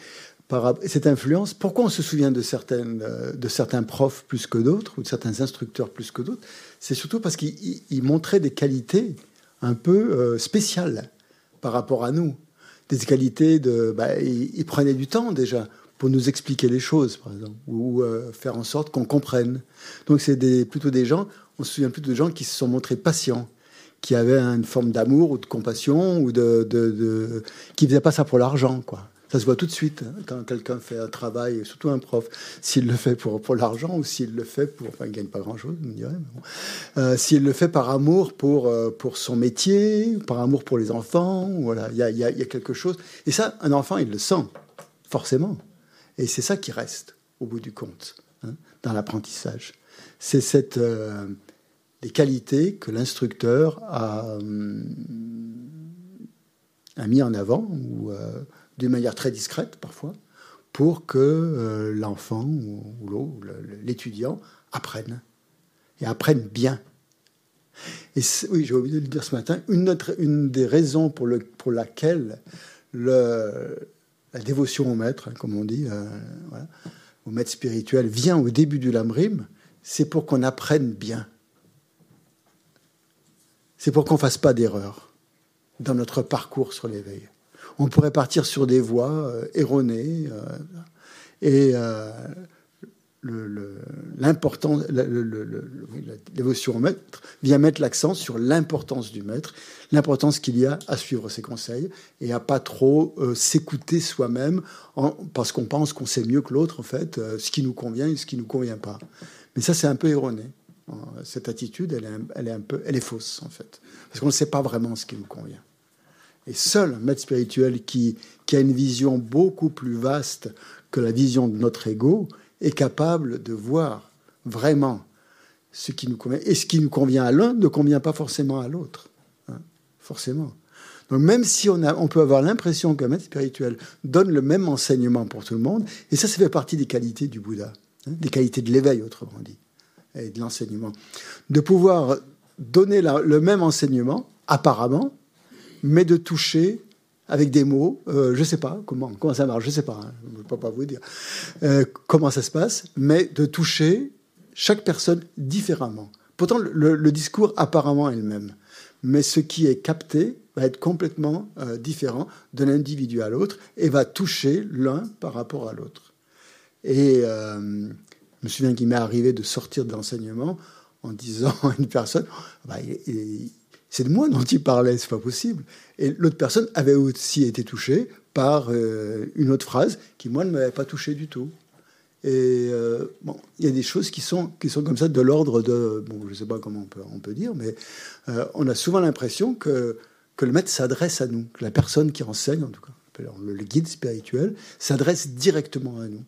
cette influence, pourquoi on se souvient de, certaines, euh, de certains profs plus que d'autres, ou de certains instructeurs plus que d'autres? C'est surtout parce qu'ils montraient des qualités un peu euh, spéciales par rapport à nous. Des qualités de... Bah, ils, prenaient du temps déjà pour nous expliquer les choses, par exemple, ou euh, faire en sorte qu'on comprenne. Donc c'est plutôt des gens, on se souvient plutôt de gens qui se sont montrés patients, qui avaient une forme d'amour ou de compassion, ou de, de, qui ne faisaient pas ça pour l'argent, quoi. Ça se voit tout de suite quand quelqu'un fait un travail, surtout un prof, s'il le fait pour, pour l'argent ou s'il le fait pour. Enfin, il ne gagne pas grand-chose, me dirait. Euh, s'il le fait par amour pour, euh, pour son métier, par amour pour les enfants, voilà, il y a, y a, quelque chose. Et ça, un enfant, il le sent, forcément. Et c'est ça qui reste, au bout du compte, hein, dans l'apprentissage. C'est cette. Euh, les qualités que l'instructeur a, hum, a mis en avant ou d'une manière très discrète parfois, pour que euh, l'enfant ou, l'étudiant apprenne, et apprenne bien. Et oui, j'ai oublié de le dire ce matin, une, des raisons pour, le, pour laquelle le, la dévotion au maître, hein, comme on dit, euh, au maître spirituel, vient au début du lamrim, c'est pour qu'on apprenne bien. C'est pour qu'on ne fasse pas d'erreur dans notre parcours sur l'éveil on pourrait partir sur des voies euh, erronées. Euh, et euh, l'importance, la dévotion au maître vient mettre l'accent sur l'importance du maître, l'importance qu'il y a à suivre ses conseils et à pas trop s'écouter soi-même parce qu'on pense qu'on sait mieux que l'autre, en fait, ce qui nous convient et ce qui nous convient pas. Mais ça, c'est un peu erroné. Cette attitude, elle est, elle est un peu, elle est fausse, en fait. Parce qu'on ne sait pas vraiment ce qui nous convient. Et seul un maître spirituel qui, a une vision beaucoup plus vaste que la vision de notre ego est capable de voir vraiment ce qui nous convient. Et ce qui nous convient à l'un ne convient pas forcément à l'autre. Hein, forcément. Donc même si on, a, on peut avoir l'impression qu'un maître spirituel donne le même enseignement pour tout le monde, et ça, ça fait partie des qualités du Bouddha, hein, des qualités de l'éveil, autrement dit, et de l'enseignement. De pouvoir donner le même enseignement, apparemment, mais de toucher avec des mots, euh, je ne sais pas comment, comment ça marche, je ne sais pas, hein, je ne peux pas vous dire euh, comment ça se passe, mais de toucher chaque personne différemment. Pourtant, le, discours apparemment est le même, mais ce qui est capté va être complètement euh, différent de l'individu à l'autre et va toucher l'un par rapport à l'autre. Et je me souviens qu'il m'est arrivé de sortir de l'enseignement en disant à une personne, bah, il, c'est de moi dont il parlait, c'est pas possible. Et l'autre personne avait aussi été touchée par euh, une autre phrase qui, moi, ne m'avait pas touché du tout. Et euh, bon, il y a des choses qui sont, qui sont comme ça de l'ordre de, bon, je sais pas comment on peut, on peut dire, mais euh, on a souvent l'impression que, que le maître s'adresse à nous, que la personne qui enseigne, en tout cas, le, guide spirituel, s'adresse directement à nous,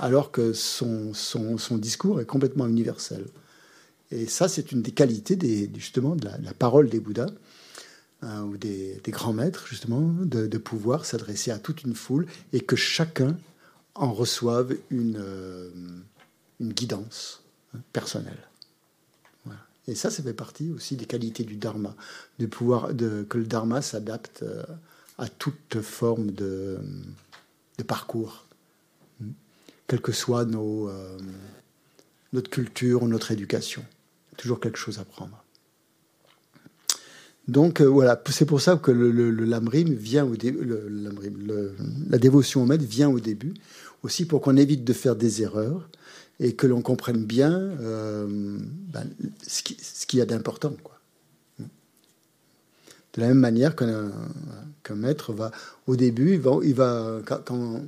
alors que son, son, son discours est complètement universel. Et ça, c'est une des qualités justement de la, parole des Bouddhas hein, ou des, grands maîtres, justement, de, pouvoir s'adresser à toute une foule et que chacun en reçoive une, euh, une guidance hein, personnelle. Et ça, ça fait partie aussi des qualités du dharma, de pouvoir, que le dharma s'adapte euh, à toute forme de, de parcours, hein, quelle que soit nos, euh, notre culture ou notre éducation. Toujours quelque chose à prendre. Donc euh, voilà, c'est pour ça que le, le, lamrim vient au début, la dévotion au maître vient au début, aussi pour qu'on évite de faire des erreurs et que l'on comprenne bien euh, ben, ce qu'il ce y a d'important. De la même manière qu'un maître va, au début, il va, il va, quand,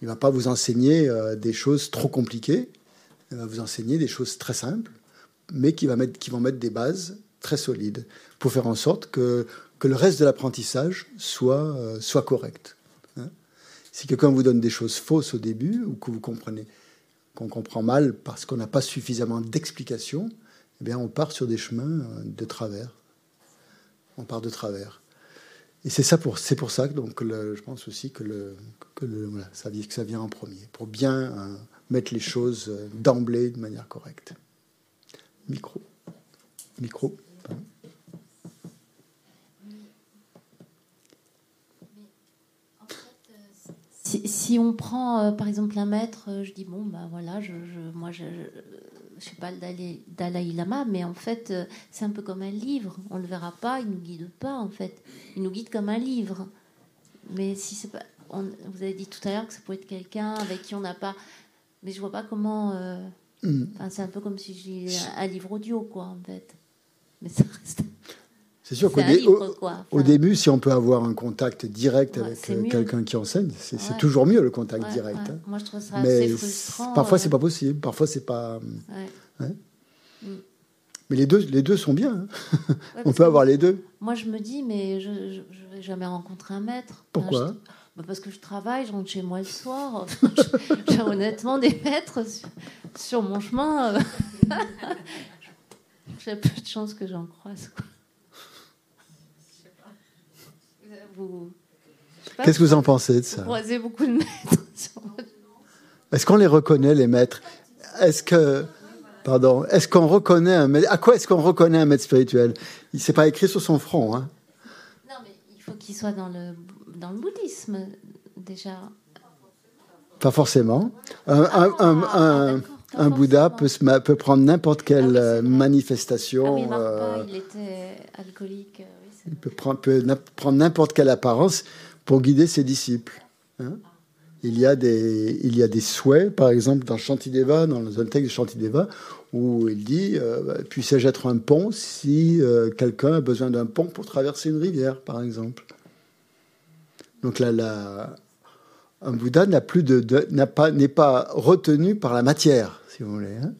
il va pas vous enseigner euh, des choses trop compliquées, il va vous enseigner des choses très simples, mais qui, vont mettre des bases très solides pour faire en sorte que, le reste de l'apprentissage soit, euh, soit correct. Hein. si quelqu'un vous donne des choses fausses au début, ou que vous comprenez, qu'on comprend mal parce qu'on n'a pas suffisamment d'explications, eh bien on part sur des chemins euh, de travers. On part de travers. Et c'est pour, ça que je pense aussi que ça vient en premier, pour bien euh, mettre les choses euh, d'emblée de manière correcte. Micro. Micro. Si, on prend euh, par exemple un maître, euh, je dis bon bah voilà, je, moi je, je, suis pas le Dalai, Lama, mais en fait c'est un peu comme un livre. On le verra pas, il nous guide pas en fait. Il nous guide comme un livre. Mais si c'est pas, vous avez dit tout à l'heure que ça peut être quelqu'un avec qui on n'a pas, mais je vois pas comment. Mm. c'est un peu comme si j'ai un, livre audio, quoi, en fait. Mais ça reste. C'est sûr qu'au au, début, si on peut avoir un contact direct avec euh, quelqu'un qui enseigne, c'est toujours mieux le contact direct. Hein. Moi, je trouve ça Mais assez frustrant. Parfois, c'est pas possible. Parfois, c'est pas. Mm. Mais les deux, les deux sont bien. Hein. on peut avoir les deux. Moi, je me dis, mais je ne vais jamais rencontrer un maître. Pourquoi bah, parce que je travaille, je rentre chez moi le soir. J'ai honnêtement des maîtres sur, mon chemin. J'ai peu de chance que j'en croise. Qu'est-ce que vous en pensez de ça Vous croisez beaucoup de maîtres. Est-ce qu'on les reconnaît, les maîtres? Est-ce que. Pardon. Est-ce qu'on reconnaît un maître À quoi est-ce qu'on reconnaît un maître spirituel? Il s'est pas écrit sur son front. Hein? Non, mais il faut qu'il soit dans le dans le bouddhisme déjà Pas forcément. Un, ah, un, Bouddha peut, peut, prendre n'importe quelle ah manifestation. Ah euh, il était alcoolique. Euh, il peut prendre, peut prendre n'importe quelle apparence pour guider ses disciples. Hein. il, y a des, il y a des souhaits, par exemple, dans Shantideva, dans un texte de Shantideva, où il dit euh, Puissais-je être un pont si quelqu'un a besoin d'un pont pour traverser une rivière, par exemple donc là, un Bouddha n'est pas retenu par la matière, si vous voulez. Hein.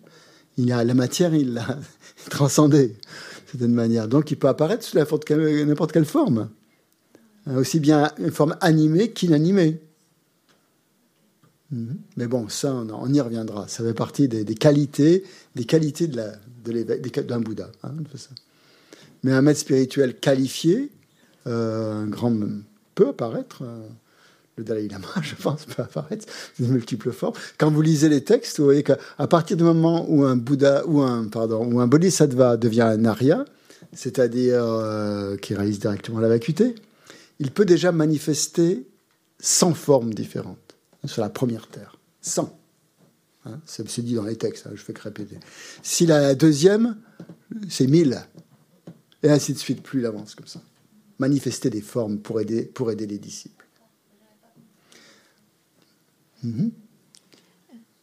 il a la matière, il l'a transcendée d'une manière. Donc il peut apparaître sous n'importe quelle, n'importe quelle forme, hein, aussi bien une forme animée qu'inanimée. Mhm. Mais bon, ça, on, y reviendra. Ça fait partie des, qualités, des qualités de, la, de d'un Bouddha. Hein, Mais un maître spirituel qualifié, euh, un grand peut apparaître. Euh, le Dalai Lama, je pense, peut apparaître de multiples formes. Quand vous lisez les textes, vous voyez qu'à partir du moment où un Bouddha ou un pardon ou un Bodhisattva devient un Arya, c'est-à-dire euh, qui réalise directement la vacuité, il peut déjà manifester 100 formes différentes sur la première terre. 100. Hein, c'est dit dans les textes, hein, je fais que répéter. Si la deuxième, c'est 1000. Et ainsi de suite, plus il avance comme ça manifester des formes pour aider, pour aider les disciples. Mhm.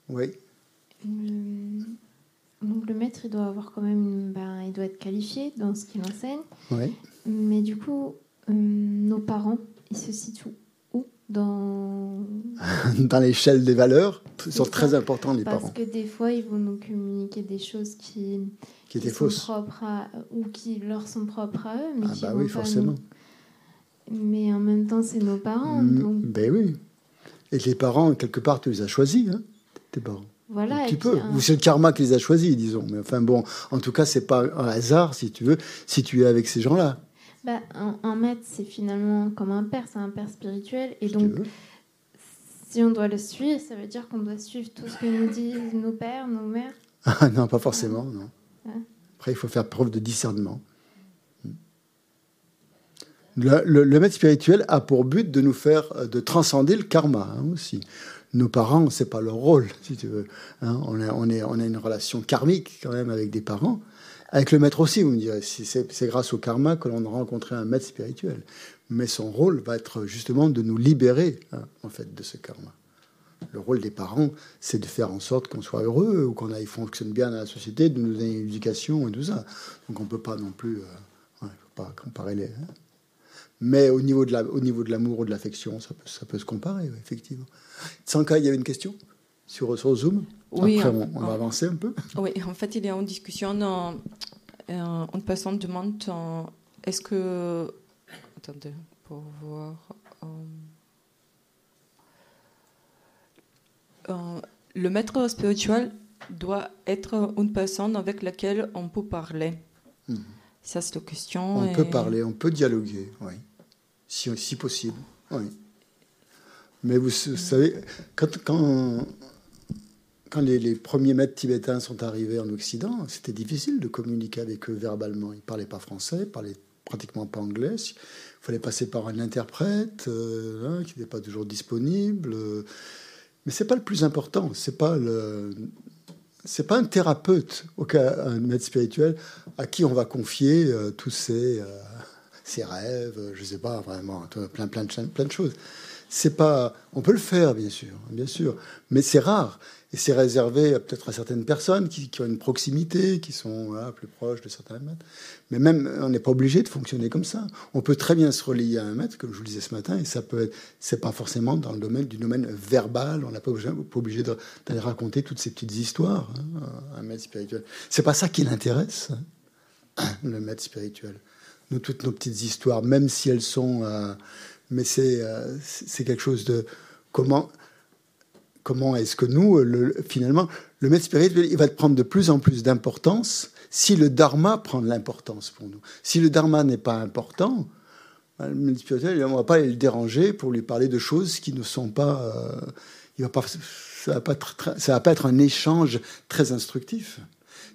Oui. Euh, donc le maître, il doit avoir quand même, ben, il doit être qualifié dans ce qu'il enseigne. Oui. Mais du coup, euh, nos parents, ils se situent où dans dans l'échelle des valeurs, ils sont très importants les parents. Parce que des fois, ils vont nous communiquer des choses qui qui étaient fausses ou qui leur sont propres à eux, mais ah qui bah oui, forcément. Mais en même temps, c'est nos parents. Mm, ben oui. Et les parents, quelque part, tu les as choisis, hein, tes parents. Voilà. Tu peux. Ou c'est le karma qui les a choisis, disons. Mais enfin bon, en tout cas, c'est pas un hasard, si tu veux, si tu es avec ces gens-là. Bah, un, maître, c'est finalement comme un père, c'est un père spirituel. Et donc, si on doit le suivre, ça veut dire qu'on doit suivre tout ce que nous disent nos pères, nos mères ah, Non, pas forcément, non. Après, il faut faire preuve de discernement. Le, maître spirituel a pour but de nous faire, euh, de transcender le karma hein, aussi. Nos parents, c'est pas leur rôle, si tu veux. Hein. on, a, une relation karmique quand même avec des parents. Avec le maître aussi, vous me direz, c'est grâce au karma que l'on a rencontré un maître spirituel. Mais son rôle va être justement de nous libérer hein, en fait de ce karma. Le rôle des parents, c'est de faire en sorte qu'on soit heureux ou qu'on fonctionne bien dans la société, de nous donner une éducation et tout ça. Donc on ne peut pas non plus, euh, faut pas comparer les. Hein. Mais au niveau de la, au niveau de l'amour ou de l'affection, ça peut, ça peut se comparer, effectivement. Sanka, il y avait une question sur, sur Zoom? Oui, Après, on, va avancer un peu. Oui, en fait, il est en discussion. En, une personne demande est-ce que. Attendez, pour voir. Euh, euh, le maître spirituel doit être une personne avec laquelle on peut parler. Hmm. Ça, c'est la question. On peut parler, on peut dialoguer, oui. Si, si possible, oui. Mais vous, savez, quand, quand, quand les, premiers maîtres tibétains sont arrivés en Occident, c'était difficile de communiquer avec eux verbalement. Ils ne parlaient pas français, ils ne parlaient pratiquement pas anglais. Il fallait passer par un interprète euh, hein, qui n'était pas toujours disponible. Mais c'est pas le plus important. C'est pas le c'est pas un thérapeute, un maître spirituel à qui on va confier euh, tous ses, euh, ses, rêves, je sais pas vraiment, plein plein de, plein de choses. C'est pas, on peut le faire bien sûr, bien sûr, mais c'est rare. Et c'est réservé peut-être à certaines personnes qui, ont une proximité, qui sont plus proches de certains maîtres. Mais même, on n'est pas obligé de fonctionner comme ça. On peut très bien se relier à un maître, comme je vous le disais ce matin, et ça peut être, c'est pas forcément dans le domaine du domaine verbal. On n'est pas obligé, pas obligé d'aller raconter toutes ces petites histoires hein, à un maître spirituel. C'est pas ça qui l'intéresse, hein, le maître spirituel. Nous, toutes nos petites histoires, même si elles sont, euh, mais c'est, euh, quelque chose de comment comment est-ce que nous, finalement, le maître spirituel, il va prendre de plus en plus d'importance si le dharma prend de l'importance pour nous. Si le dharma n'est pas important, ben, le maître spirituel, on ne va pas le déranger pour lui parler de choses qui ne sont pas. Euh, il va pas ça va, va, pas être un échange très instructif.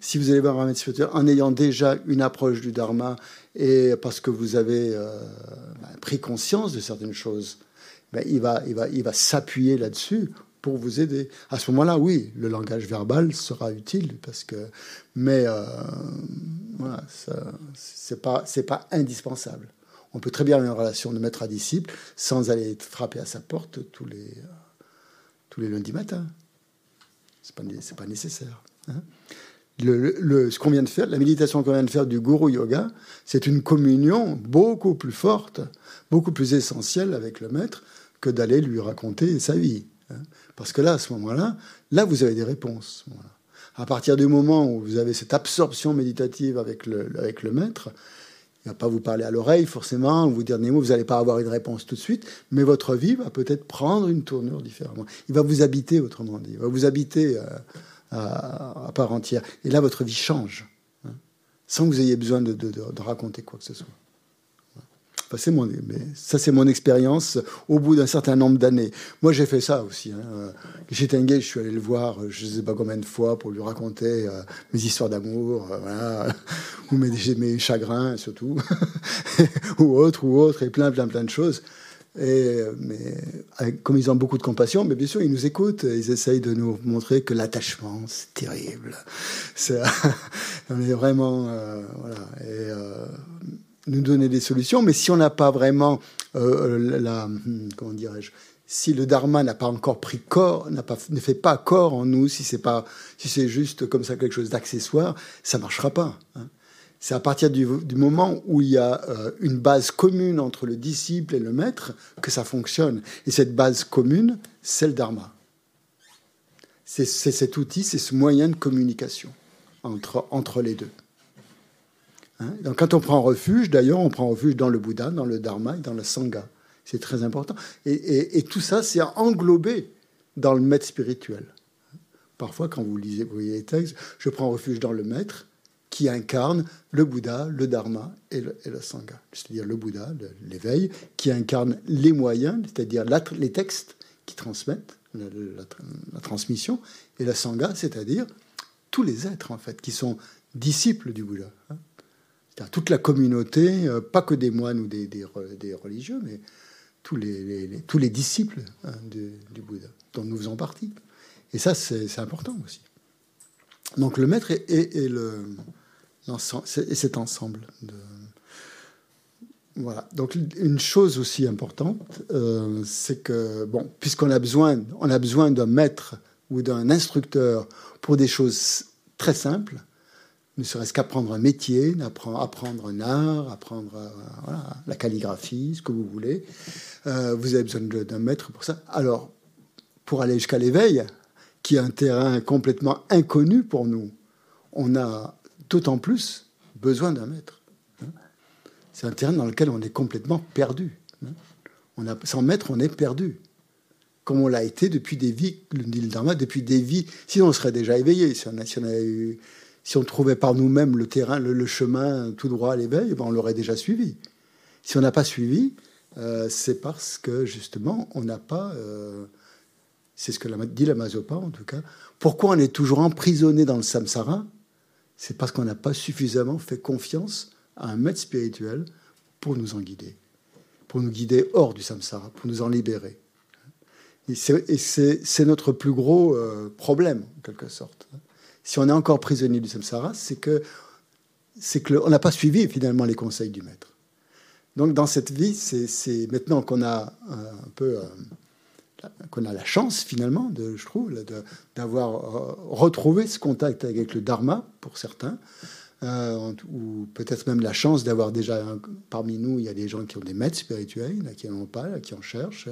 Si vous allez voir un maître spirituel en ayant déjà une approche du dharma et parce que vous avez euh, ben, pris conscience de certaines choses, ben, il va, il va, il va s'appuyer là-dessus pour vous aider. À ce moment-là, oui, le langage verbal sera utile parce que, mais euh, voilà, c'est pas c'est pas indispensable. On peut très bien avoir une relation de maître à disciple sans aller frapper à sa porte tous les tous les lundis matins. C'est pas pas nécessaire. Hein. Ce qu'on vient de faire, la méditation qu'on vient de faire du guru yoga, c'est une communion beaucoup plus forte, beaucoup plus essentielle avec le maître que d'aller lui raconter sa vie. Hein. Parce que là, à ce moment-là, là, vous avez des réponses. À partir du moment où vous avez cette absorption méditative avec le, avec le maître, il ne va pas vous parler à l'oreille forcément, vous dire des mots, vous n'allez pas avoir une réponse tout de suite, mais votre vie va peut-être prendre une tournure différemment. Il va vous habiter, autrement dit, il va vous habiter euh, à, part entière. Et là, votre vie change, hein, sans que vous ayez besoin de raconter quoi que ce soit mais ça, c'est mon expérience au bout d'un certain nombre d'années. Moi, j'ai fait ça aussi. Hein. J'étais engagé, je suis allé le voir, je ne sais pas combien de fois, pour lui raconter euh, mes histoires d'amour, euh, ou mes, mes, chagrins surtout, ou autres, ou autres, et plein, plein, plein de choses. Et, mais comme ils ont beaucoup de compassion, mais bien sûr, ils nous écoutent, ils essayent de nous montrer que l'attachement, c'est terrible. on est vraiment. Euh, voilà. Et, nous donner des solutions, mais si on n'a pas vraiment euh, la, comment dirais-je, si le dharma n'a pas encore pris corps, n'a pas, ne fait pas corps en nous, si c'est pas, si c'est juste comme ça quelque chose d'accessoire, ça marchera pas. Hein. C'est à partir du, moment où il y a euh, une base commune entre le disciple et le maître que ça fonctionne. Et cette base commune, c'est le dharma. C'est cet outil, c'est ce moyen de communication entre, entre les deux. Hein? Donc, quand on prend refuge, d'ailleurs, on prend refuge dans le Bouddha, dans le Dharma et dans le Sangha. C'est très important. Et, tout ça, c'est englobé dans le maître spirituel. Parfois, quand vous lisez, vous voyez les textes, je prends refuge dans le maître qui incarne le Bouddha, le Dharma et le, Sangha. C'est-à-dire le Bouddha, l'éveil, qui incarne les moyens, c'est-à-dire les textes qui transmettent la, transmission, et la Sangha, c'est-à-dire tous les êtres, en fait, qui sont disciples du Bouddha. Hein. C'est-à-dire toute la communauté, euh, pas que des moines ou des, religieux, mais tous les, disciples hein, du, Bouddha, dont nous faisons partie. Et ça, c'est important aussi. Donc le maître est, le, et cet ensemble. Voilà. Donc une chose aussi importante, euh, c'est que bon, puisqu'on a besoin, on a besoin d'un maître ou d'un instructeur pour des choses très simples, ne serait-ce qu'apprendre un métier, apprendre un art, apprendre euh, la calligraphie, ce que vous voulez. Euh, vous avez besoin d'un maître pour ça. Alors, pour aller jusqu'à l'éveil, qui est un terrain complètement inconnu pour nous, on a d'autant plus besoin d'un maître. Hein. C'est un terrain dans lequel on est complètement perdu. Hein. On a, sans maître, on est perdu. Comme on l'a été depuis des vies, le Dharma, depuis des vies. Sinon, on serait déjà éveillé. Si on, eu, si on trouvait par nous-mêmes le terrain, le, chemin tout droit à l'éveil, ben on l'aurait déjà suivi. Si on n'a pas suivi, euh, c'est parce que justement, on n'a pas. Euh, c'est ce que dit la Mazopa en tout cas. Pourquoi on est toujours emprisonné dans le samsara? C'est parce qu'on n'a pas suffisamment fait confiance à un maître spirituel pour nous en guider, pour nous guider hors du samsara, pour nous en libérer. Et c'est notre plus gros euh, problème, en quelque sorte. Si on est encore prisonnier du samsara, c'est que c'est qu'on n'a pas suivi finalement les conseils du maître. Donc dans cette vie, c'est maintenant qu'on a un peu euh, qu'on a la chance finalement, de, je trouve, d'avoir euh, retrouvé ce contact avec le Dharma pour certains, euh, ou peut-être même la chance d'avoir déjà parmi nous, il y a des gens qui ont des maîtres spirituels, il qui n'en ont pas, qui en cherchent,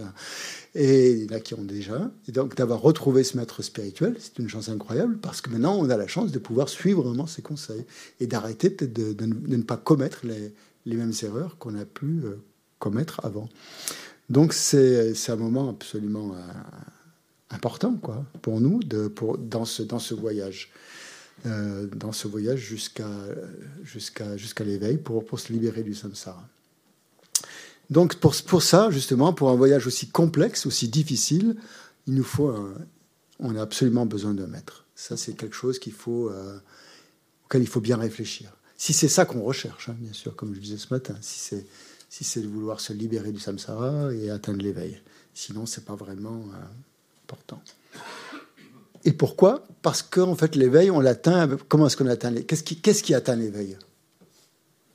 et il y en qui ont déjà. Et donc d'avoir retrouvé ce maître spirituel, c'est une chance incroyable parce que maintenant on a la chance de pouvoir suivre vraiment ses conseils et d'arrêter peut-être de, ne pas commettre les, mêmes erreurs qu'on a pu euh, commettre avant. Donc c'est un moment absolument euh, important quoi, pour nous pour, dans, ce, dans ce voyage. Euh, dans ce voyage jusqu'à jusqu'à jusqu'à l'éveil pour, pour se libérer du samsara. Donc pour, pour ça, justement, pour un voyage aussi complexe, aussi difficile, il nous faut, on a absolument besoin d'un maître. Ça, c'est quelque chose qu'il faut, euh, auquel il faut bien réfléchir. Si c'est ça qu'on recherche, hein, bien sûr, comme je disais ce matin, si c'est si c'est de vouloir se libérer du samsara et atteindre l'éveil. Sinon, c'est pas vraiment euh, important. Et pourquoi? Parce qu'en fait, l'éveil, on l'atteint. Comment est-ce qu'on atteint Qu'est-ce qui, qu'est-ce qui atteint l'éveil?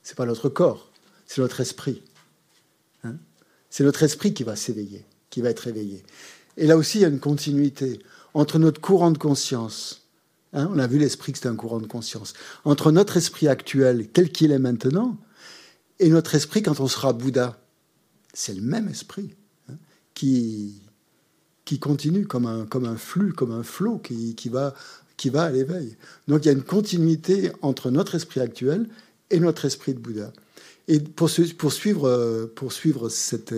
C'est pas notre corps, c'est notre esprit. Hein c'est notre esprit qui va s'éveiller, qui va être éveillé. Et là aussi, il y a une continuité entre notre courant de conscience. Hein, on a vu l'esprit que c'était un courant de conscience. Entre notre esprit actuel, tel qu'il est maintenant, et notre esprit, quand on sera Bouddha, c'est le même esprit hein, qui, qui continue comme un, comme un flux, comme un flot qui, qui, va, qui va à l'éveil. Donc il y a une continuité entre notre esprit actuel et notre esprit de Bouddha. Et pour, pour, suivre, pour, suivre cette,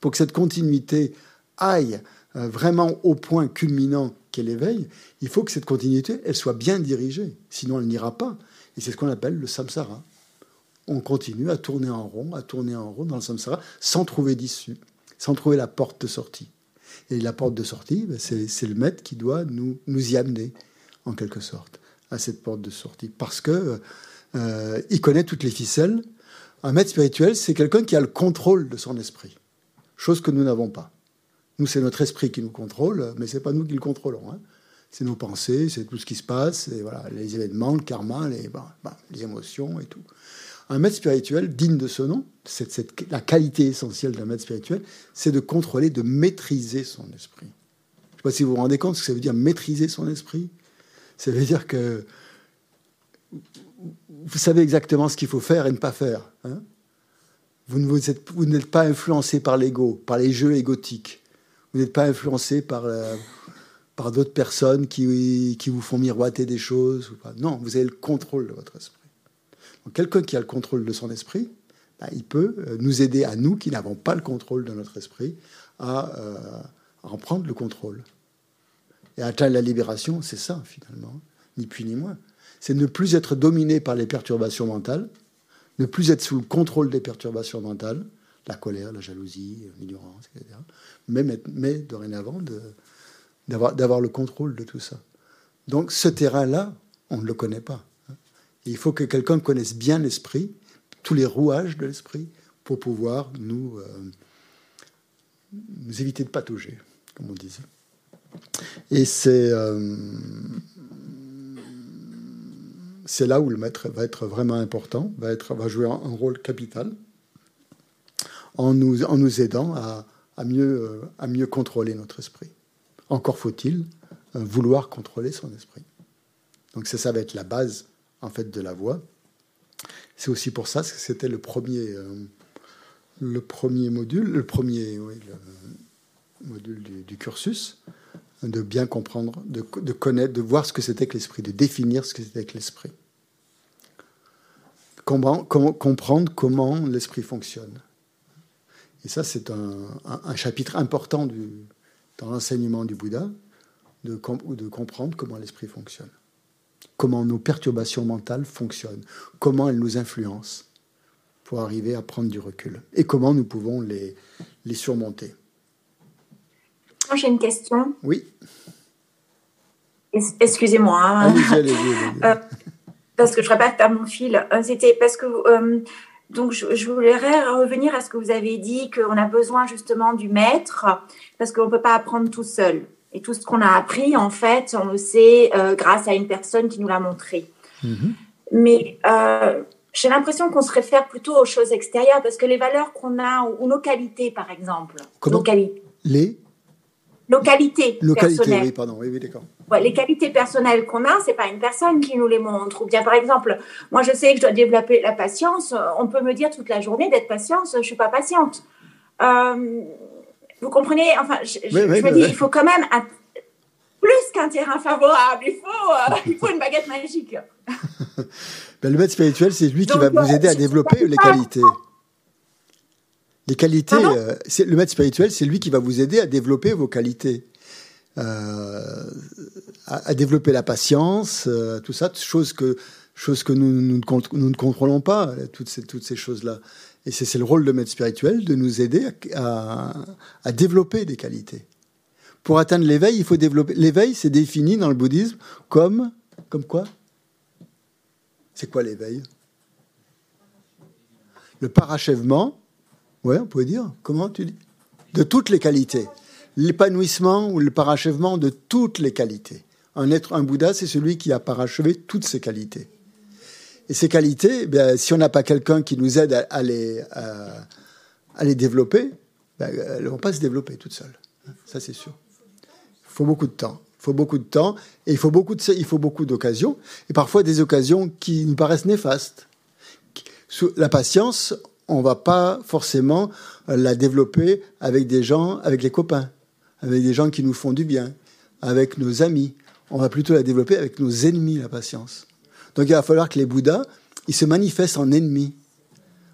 pour que cette continuité aille euh, vraiment au point culminant qu'est l'éveil, il faut que cette continuité, elle soit bien dirigée. Sinon, elle n'ira pas. Et c'est ce qu'on appelle le samsara on continue à tourner en rond, à tourner en rond dans le samsara, sans trouver d'issue, sans trouver la porte de sortie. Et la porte de sortie, ben, c'est le maître qui doit nous, nous y amener, en quelque sorte, à cette porte de sortie. Parce que euh, il connaît toutes les ficelles. Un maître spirituel, c'est quelqu'un qui a le contrôle de son esprit, chose que nous n'avons pas. Nous, c'est notre esprit qui nous contrôle, mais c'est pas nous qui le contrôlons. Hein. C'est nos pensées, c'est tout ce qui se passe, et voilà, les événements, le karma, les, les émotions et tout. Un maître spirituel digne de ce nom, la qualité essentielle d'un maître spirituel, c'est de contrôler, de maîtriser son esprit. Je ne sais pas si vous vous rendez compte ce que ça veut dire maîtriser son esprit. Ça veut dire que vous savez exactement ce qu'il faut faire et ne pas faire. Hein. vous n'êtes pas influencé par l'ego, par les jeux égotiques. Vous n'êtes pas influencé par, par d'autres personnes qui, qui vous font miroiter des choses. Non, vous avez le contrôle de votre esprit quelqu'un qui a le contrôle de son esprit, bah, il peut euh, nous aider à nous qui n'avons pas le contrôle de notre esprit à, euh, en prendre le contrôle. Et atteindre la libération, c'est ça, finalement, ni plus ni moins. C'est ne plus être dominé par les perturbations mentales, ne plus être sous le contrôle des perturbations mentales, la colère, la jalousie, l'ignorance, etc. Mais dorénavant, d'avoir le contrôle de tout ça. Donc ce terrain-là, on ne le connaît pas. Il faut que quelqu'un connaisse bien l'esprit, tous les rouages de l'esprit, pour pouvoir nous, euh, éviter de patauger, comme on disait. Et c'est euh, c'est là où le maître va être vraiment important, va, jouer un, rôle capital en nous, aidant à, à, mieux, euh, à mieux contrôler notre esprit. Encore faut-il vouloir contrôler son esprit. Donc ça, ça va être la base en fait de la voix. C'est aussi pour ça que c'était le premier, euh, le premier module, le premier module du, cursus, de bien comprendre, de, connaître, de voir ce que c'était que l'esprit, de définir ce que c'était que l'esprit. Comment, comprendre comment l'esprit fonctionne. Et ça, c'est un, chapitre important du, dans l'enseignement du Bouddha, de comprendre comment l'esprit fonctionne comment nos perturbations mentales fonctionnent, comment elles nous influencent pour arriver à prendre du recul et comment nous pouvons les, les surmonter. J'ai une question. Oui. Excusez-moi. Hein. Euh, parce que je répète à mon fil. C'était parce que euh, donc je, je, voudrais revenir à ce que vous avez dit qu'on a besoin justement du maître parce qu'on ne peut pas apprendre tout seul. Et tout ce qu'on a appris, en fait, on le sait euh, grâce à une personne qui nous l'a montré. Mhm. Mais euh, j'ai l'impression qu'on se réfère plutôt aux choses extérieures parce que les valeurs qu'on a ou, nos qualités, par exemple. Comment nos Les nos qualités personnelles. oui, pardon, oui, oui d'accord. les qualités personnelles qu'on a, c'est pas une personne qui nous les montre. Ou bien, par exemple, moi, je sais que je dois développer la patience. On peut me dire toute la journée d'être patiente, je suis pas patiente. Euh, vous comprenez Enfin, je, me dis, il faut quand même plus qu'un terrain favorable. Il faut, euh, il faut une baguette magique. ben, le maître spirituel, c'est lui qui va vous aider à développer les qualités. Les qualités, euh, c'est le maître spirituel, c'est lui qui va vous aider à développer vos qualités. Euh, à, développer la patience, tout ça, choses que, choses que nous, nous, nous ne contrôlons pas, toutes ces, toutes ces choses-là. Et c'est le rôle de maître spirituel de nous aider à, développer des qualités. Pour atteindre l'éveil, il faut développer. L'éveil, c'est défini dans le bouddhisme comme comme quoi? C'est quoi l'éveil? Le parachèvement, ouais, on pourrait dire. Comment tu dis? De toutes les qualités. L'épanouissement ou le parachèvement de toutes les qualités. Un être, un Bouddha, c'est celui qui a parachevé toutes ses qualités. Et ces qualités, eh si on n'a pas quelqu'un qui nous aide à, les, à, les développer, ben, elles ne vont pas se développer toutes seules. Ça, c'est sûr. Il faut beaucoup de temps. Il faut beaucoup de temps et il faut beaucoup, de, il faut beaucoup d'occasions. Et parfois des occasions qui nous paraissent néfastes. La patience, on ne va pas forcément la développer avec des gens, avec les copains, avec des gens qui nous font du bien, avec nos amis. On va plutôt la développer avec nos ennemis, la patience. Donc il va falloir que les Bouddhas, ils se manifestent en ennemis,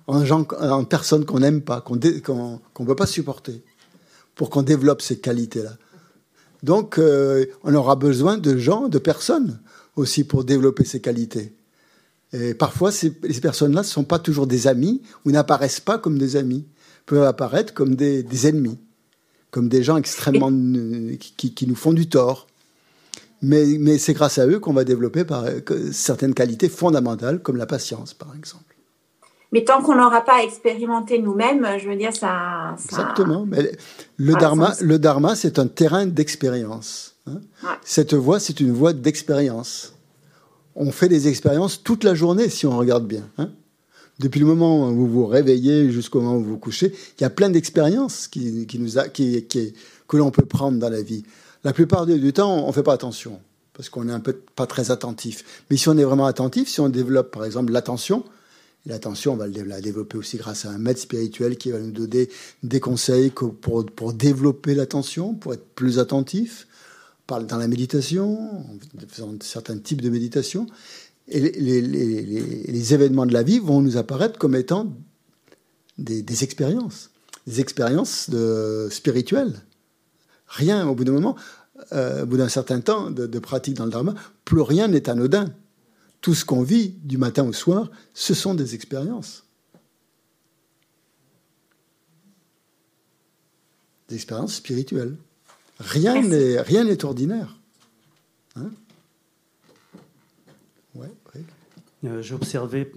en, gens, en personnes qu'on n'aime pas, qu'on ne peut pas supporter, pour qu'on développe ces qualités-là. Donc euh, on aura besoin de gens, de personnes aussi pour développer ces qualités. Et parfois, ces, personnes-là ne sont pas toujours des amis ou n'apparaissent pas comme des amis, peuvent apparaître comme des, ennemis, comme des gens extrêmement qui, nous font du tort. Mais, c'est grâce à eux qu'on va développer par, certaines qualités fondamentales, comme la patience, par exemple. Mais tant qu'on n'aura pas expérimenté nous-mêmes, je veux dire, ça. Exactement. Mais le, dharma, le dharma, c'est un terrain d'expérience. Hein. Cette voie, c'est une voie d'expérience. On fait des expériences toute la journée si on regarde bien. Hein. Depuis le moment où vous vous réveillez jusqu'au moment où vous vous couchez, il y a plein d'expériences qui, qui, nous qui, que l'on peut prendre dans la vie. La plupart du temps, on ne fait pas attention, parce qu'on n'est un peu pas très attentif. Mais si on est vraiment attentif, si on développe par exemple l'attention, l'attention, on va la développer aussi grâce à un maître spirituel qui va nous donner des conseils pour, pour développer l'attention, pour être plus attentif, dans la méditation, en faisant certains types de méditation. Et les, événements de la vie vont nous apparaître comme étant des, expériences, des expériences spirituelles rien au bout d'un moment. euh, au bout d'un certain temps de, pratique dans le Dharma, plus rien n'est anodin. Tout ce qu'on vit du matin au soir, ce sont des expériences. Des expériences spirituelles. Rien n'est rien n'est ordinaire. Hein euh, J'ai observé,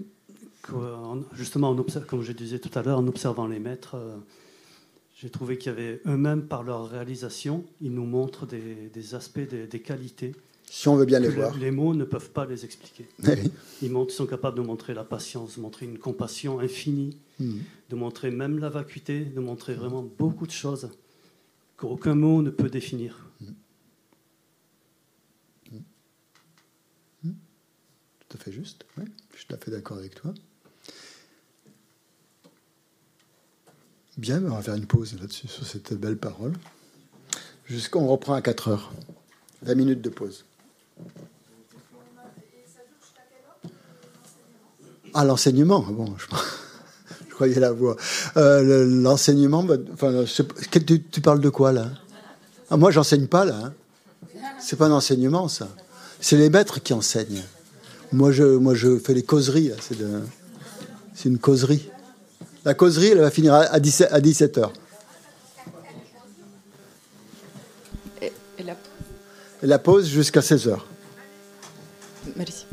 justement, comme je disais tout à l'heure, en observant les maîtres, euh, j'ai trouvé qu'il y avait eux-mêmes, par leur réalisation, ils nous montrent des, aspects, des, qualités. Si on veut bien les voir. Les mots ne peuvent pas les expliquer. Ils, montrent, sont capables de montrer la patience, de montrer une compassion infinie, hmm. de montrer même la vacuité, de montrer vraiment beaucoup de choses qu'aucun mot ne peut définir. Hmm. Hmm. Tout à fait juste. je suis tout à fait d'accord avec toi. Bien, on va faire une pause là-dessus, sur cette belle parole. Jusqu'on reprend à 4 heures. 20 minutes de pause. Ah, l'enseignement, bon, je, croyais la voix. Euh, l'enseignement, bah, enfin, tu, parles de quoi là? Ah, Moi, j'enseigne pas là. Hein. C'est pas un enseignement, ça. C'est les maîtres qui enseignent. Moi, je, moi, je fais les causeries. C'est une causerie. La causerie, elle va finir à 17, à 17 heures. Et, la... pause jusqu'à 16 heures. Merci.